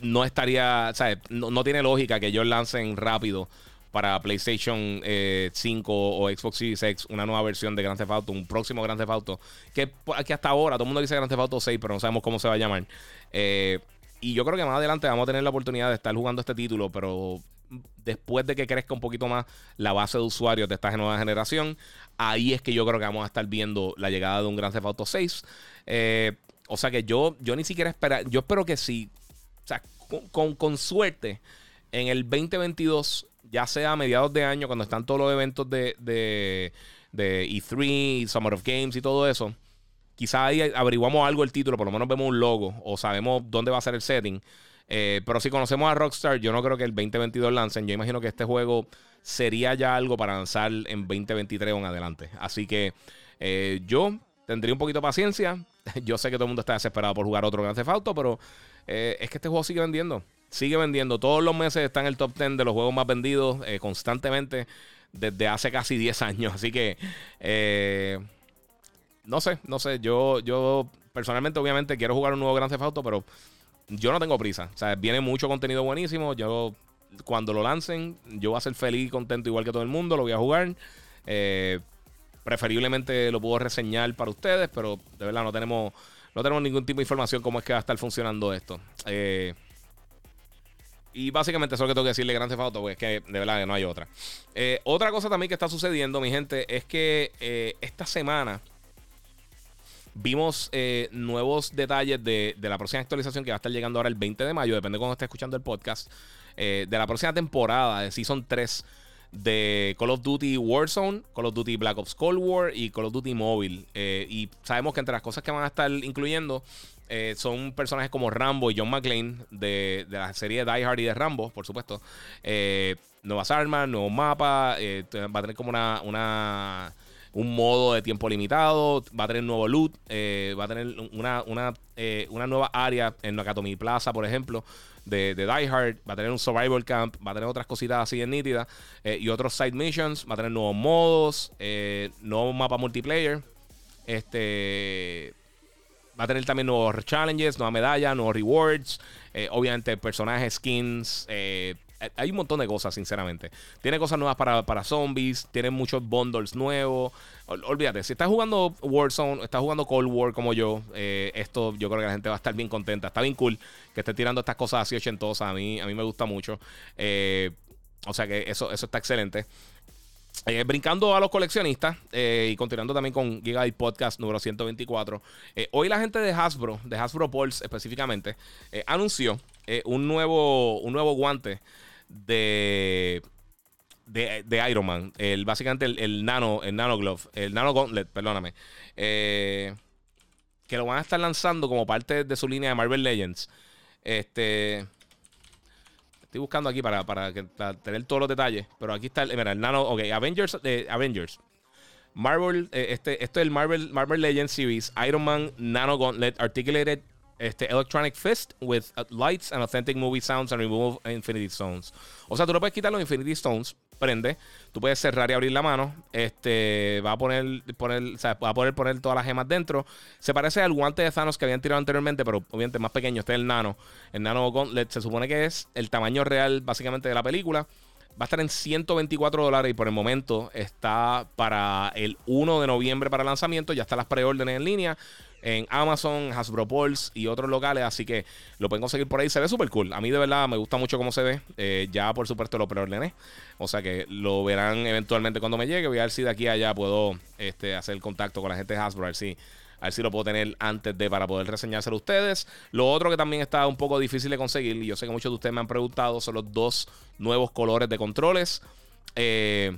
Speaker 1: no estaría, ¿sabes? No, no, tiene lógica que ellos lancen rápido para PlayStation 5 eh, o Xbox Series X una nueva versión de Grand Theft Auto, un próximo Grand Theft Auto, que, que hasta ahora todo el mundo dice Grand Theft Auto 6, pero no sabemos cómo se va a llamar. Eh, y yo creo que más adelante vamos a tener la oportunidad de estar jugando este título, pero después de que crezca un poquito más la base de usuarios de esta nueva generación, ahí es que yo creo que vamos a estar viendo la llegada de un Grand Theft Auto 6. Eh, o sea que yo, yo ni siquiera espero, yo espero que sí, o sea, con, suerte, en el 2022 ya sea a mediados de año, cuando están todos los eventos de, de, de E3, Summer of Games y todo eso, quizá ahí averiguamos algo del título, por lo menos vemos un logo o sabemos dónde va a ser el setting. Eh, pero si conocemos a Rockstar, yo no creo que el 2022 lancen. Yo imagino que este juego sería ya algo para lanzar en 2023 o en adelante. Así que eh, yo tendría un poquito de paciencia. Yo sé que todo el mundo está desesperado por jugar otro Grand Theft Auto, pero eh, es que este juego sigue vendiendo sigue vendiendo. Todos los meses está en el top 10 de los juegos más vendidos eh, constantemente desde hace casi 10 años. Así que, eh, no sé, no sé. Yo, yo personalmente, obviamente, quiero jugar un nuevo Grand Theft Auto, pero yo no tengo prisa. O sea, viene mucho contenido buenísimo. Yo, cuando lo lancen, yo voy a ser feliz y contento igual que todo el mundo. Lo voy a jugar. Eh, preferiblemente lo puedo reseñar para ustedes, pero de verdad no tenemos, no tenemos ningún tipo de información cómo es que va a estar funcionando esto. Eh, y básicamente eso es lo que tengo que decirle Grand Theft Auto, porque es que de verdad que no hay otra. Eh, otra cosa también que está sucediendo, mi gente, es que eh, esta semana vimos nuevos detalles de, la próxima actualización que va a estar llegando ahora el 20 de mayo, depende de cuando esté escuchando el podcast, de la próxima temporada de Season 3 de Call of Duty Warzone, Call of Duty Black Ops Cold War y Call of Duty Mobile. y sabemos que entre las cosas que van a estar incluyendo eh, son personajes como Rambo y John McClane de, la serie Die Hard y de Rambo, por supuesto. Eh, nuevas armas, nuevos mapas, eh, va a tener como una, una, un modo de tiempo limitado, va a tener nuevo loot, va a tener una, una, una, nueva área en Nakatomi Plaza, por ejemplo, de, de, Die Hard, va a tener un survival camp, va a tener otras cositas así en nítidas y otros side missions, va a tener nuevos modos, nuevo mapa multiplayer. Este Va a tener también nuevos challenges, nuevas medallas, nuevos rewards. Eh, obviamente, personajes, skins. Eh, hay un montón de cosas, sinceramente. Tiene cosas nuevas para, zombies. Tiene muchos bundles nuevos. olvídate, si estás jugando Warzone, estás jugando Cold War como yo, eh, esto yo creo que la gente va a estar bien contenta. Está bien cool que esté tirando estas cosas así ochentosas. A mí, a mí me gusta mucho. o sea que eso, eso está excelente. Eh, brincando a los coleccionistas eh, y continuando también con Gigabyte Podcast número 124. Eh, hoy la gente de Hasbro, de Hasbro Pulse específicamente, anunció un, nuevo, un nuevo guante de, de, Iron Man. El, básicamente el, nano, el nano glove, el nano gauntlet, perdóname. que lo van a estar lanzando como parte de su línea de Marvel Legends. Este. Estoy buscando aquí para, para, tener todos los detalles. Pero aquí está el, mira, el nano. Ok, Avengers. Eh, Avengers. Marvel, eh, este, esto es el Marvel, Marvel Legends Series, Iron Man Nano Gauntlet Articulated este, Electronic Fist with uh, lights and authentic movie sounds and remove Infinity Stones. O sea, tú no puedes quitar los Infinity Stones, prende, tú puedes cerrar y abrir la mano, este, va a poner, poner, o sea, va a poder poner todas las gemas dentro. Se parece al guante de Thanos que habían tirado anteriormente, pero obviamente más pequeño. Este es el nano. El nano se supone que es el tamaño real, básicamente, de la película. Va a estar en 124 dólares y por el momento está para el 1 de noviembre para lanzamiento. Ya están las preórdenes en línea en Amazon, Hasbro Pulse y otros locales. Así que lo pueden conseguir por ahí. Se ve súper cool. A mí de verdad me gusta mucho cómo se ve. Eh, ya por supuesto lo preordené. O sea que lo verán eventualmente cuando me llegue. Voy a ver si de aquí a allá puedo este, hacer contacto con la gente de Hasbro. A ver si a ver si lo puedo tener antes de para poder reseñárselo a ustedes. Lo otro que también está un poco difícil de conseguir, y yo sé que muchos de ustedes me han preguntado, son los dos nuevos colores de controles. Eh,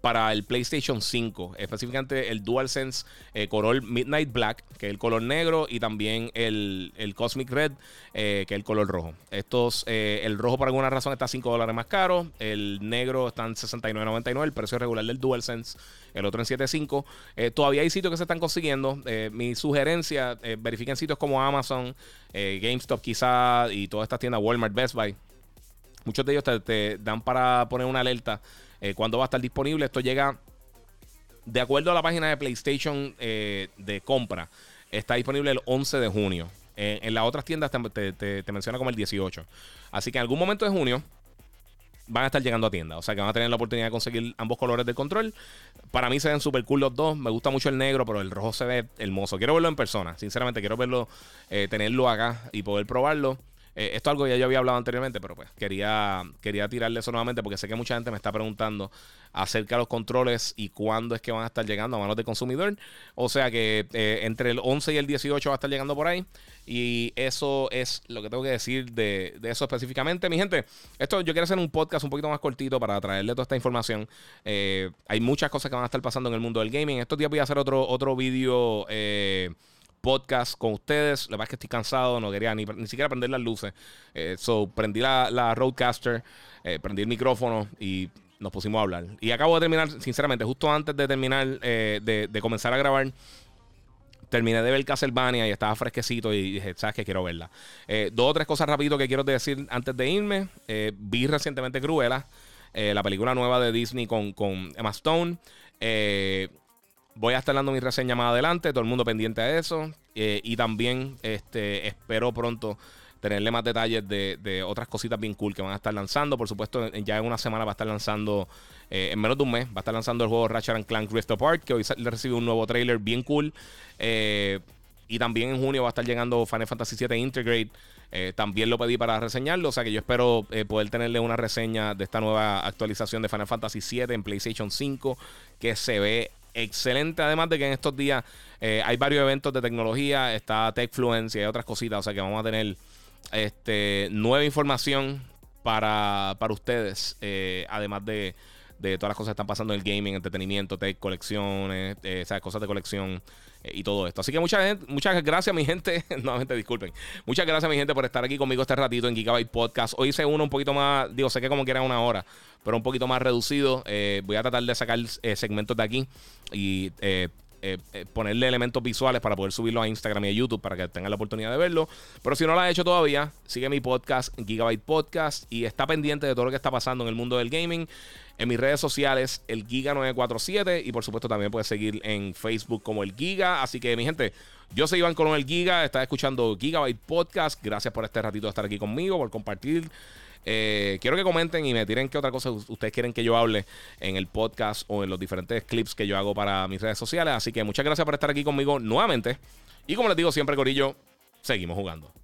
Speaker 1: para el PlayStation 5, específicamente el DualSense eh, color Midnight Black, que es el color negro, y también el, Cosmic Red, eh, que es el color rojo. Estos, eh, el rojo por alguna razón está 5 dólares más caro, el negro está en 69.99, el precio regular del DualSense, el otro en 7.5. todavía hay sitios que se están consiguiendo. mi sugerencia, verifiquen sitios como Amazon, GameStop quizá, y todas estas tiendas, Walmart, Best Buy. Muchos de ellos te dan para poner una alerta eh, cuándo va a estar disponible. Esto llega, de acuerdo a la página de PlayStation eh, de compra, está disponible el 11 de junio. en las otras tiendas te, menciona como el 18. Así que en algún momento de junio van a estar llegando a tienda. O sea que van a tener la oportunidad de conseguir ambos colores de control. Para mí se ven súper cool los dos. Me gusta mucho el negro, pero el rojo se ve hermoso. Quiero verlo en persona. Sinceramente, quiero verlo, eh, tenerlo acá y poder probarlo. Eh, esto es algo que ya yo había hablado anteriormente, pero pues quería, quería tirarle eso nuevamente porque sé que mucha gente me está preguntando acerca de los controles y cuándo es que van a estar llegando a manos del consumidor. O sea que eh, entre el 11 y el 18 va a estar llegando por ahí. Y eso es lo que tengo que decir de, eso específicamente. Mi gente, esto yo quiero hacer un podcast un poquito más cortito para traerle toda esta información. Eh, hay muchas cosas que van a estar pasando en el mundo del gaming. Estos días voy a hacer otro, otro vídeo podcast con ustedes. La verdad es que estoy cansado, no quería ni, ni siquiera prender las luces. Eh, so, prendí la, la Roadcaster, eh, prendí el micrófono y nos pusimos a hablar. Y acabo de terminar, sinceramente, justo antes de terminar, eh, de, comenzar a grabar, terminé de ver Castlevania y estaba fresquecito y dije, ¿sabes qué? Quiero verla. dos o tres cosas rápido que quiero decir antes de irme. vi recientemente Cruella, la película nueva de Disney con, con Emma Stone. Voy a estar dando mi reseña más adelante, todo el mundo pendiente a eso. Eh, y también este, espero pronto tenerle más detalles de, otras cositas bien cool que van a estar lanzando. Por supuesto, ya en una semana va a estar lanzando, eh, en menos de un mes, va a estar lanzando el juego Ratchet and Clank Rift Apart, que hoy le recibe un nuevo trailer bien cool. Eh, y también en junio va a estar llegando Final Fantasy VII Integrate. también lo pedí para reseñarlo. O sea que yo espero poder tenerle una reseña de esta nueva actualización de Final Fantasy VII en PlayStation 5. Que se ve excelente. Además de que en estos días eh, hay varios eventos de tecnología, está TechFluence y otras cositas. O sea que vamos a tener este, nueva información para, para ustedes. Eh, además de, de, todas las cosas que están pasando en el gaming, entretenimiento, tech, colecciones, eh, cosas de colección. Eh, y todo esto. Así que muchas, muchas gracias, mi gente. Nuevamente, disculpen. Muchas gracias, mi gente, por estar aquí conmigo este ratito en Gigabyte Podcast. Hoy hice uno un poquito más, digo, sé que como quiera una hora, pero un poquito más reducido. Eh, voy a tratar de sacar eh, segmentos de aquí y ponerle elementos visuales para poder subirlo a Instagram y a YouTube para que tengan la oportunidad de verlo. Pero si no lo has hecho todavía, sigue mi podcast, Gigabyte Podcast, y está pendiente de todo lo que está pasando en el mundo del gaming en mis redes sociales, el Giga947. Y por supuesto, también puedes seguir en Facebook como el Giga. Así que, mi gente, yo soy Iván Colón el Giga. Estás escuchando Gigabyte Podcast. Gracias por este ratito de estar aquí conmigo, por compartir. Eh, quiero que comenten y me tiren qué otra cosa ustedes quieren que yo hable en el podcast o en los diferentes clips que yo hago para mis redes sociales. Así que muchas gracias por estar aquí conmigo nuevamente. Y como les digo siempre, Corillo, seguimos jugando.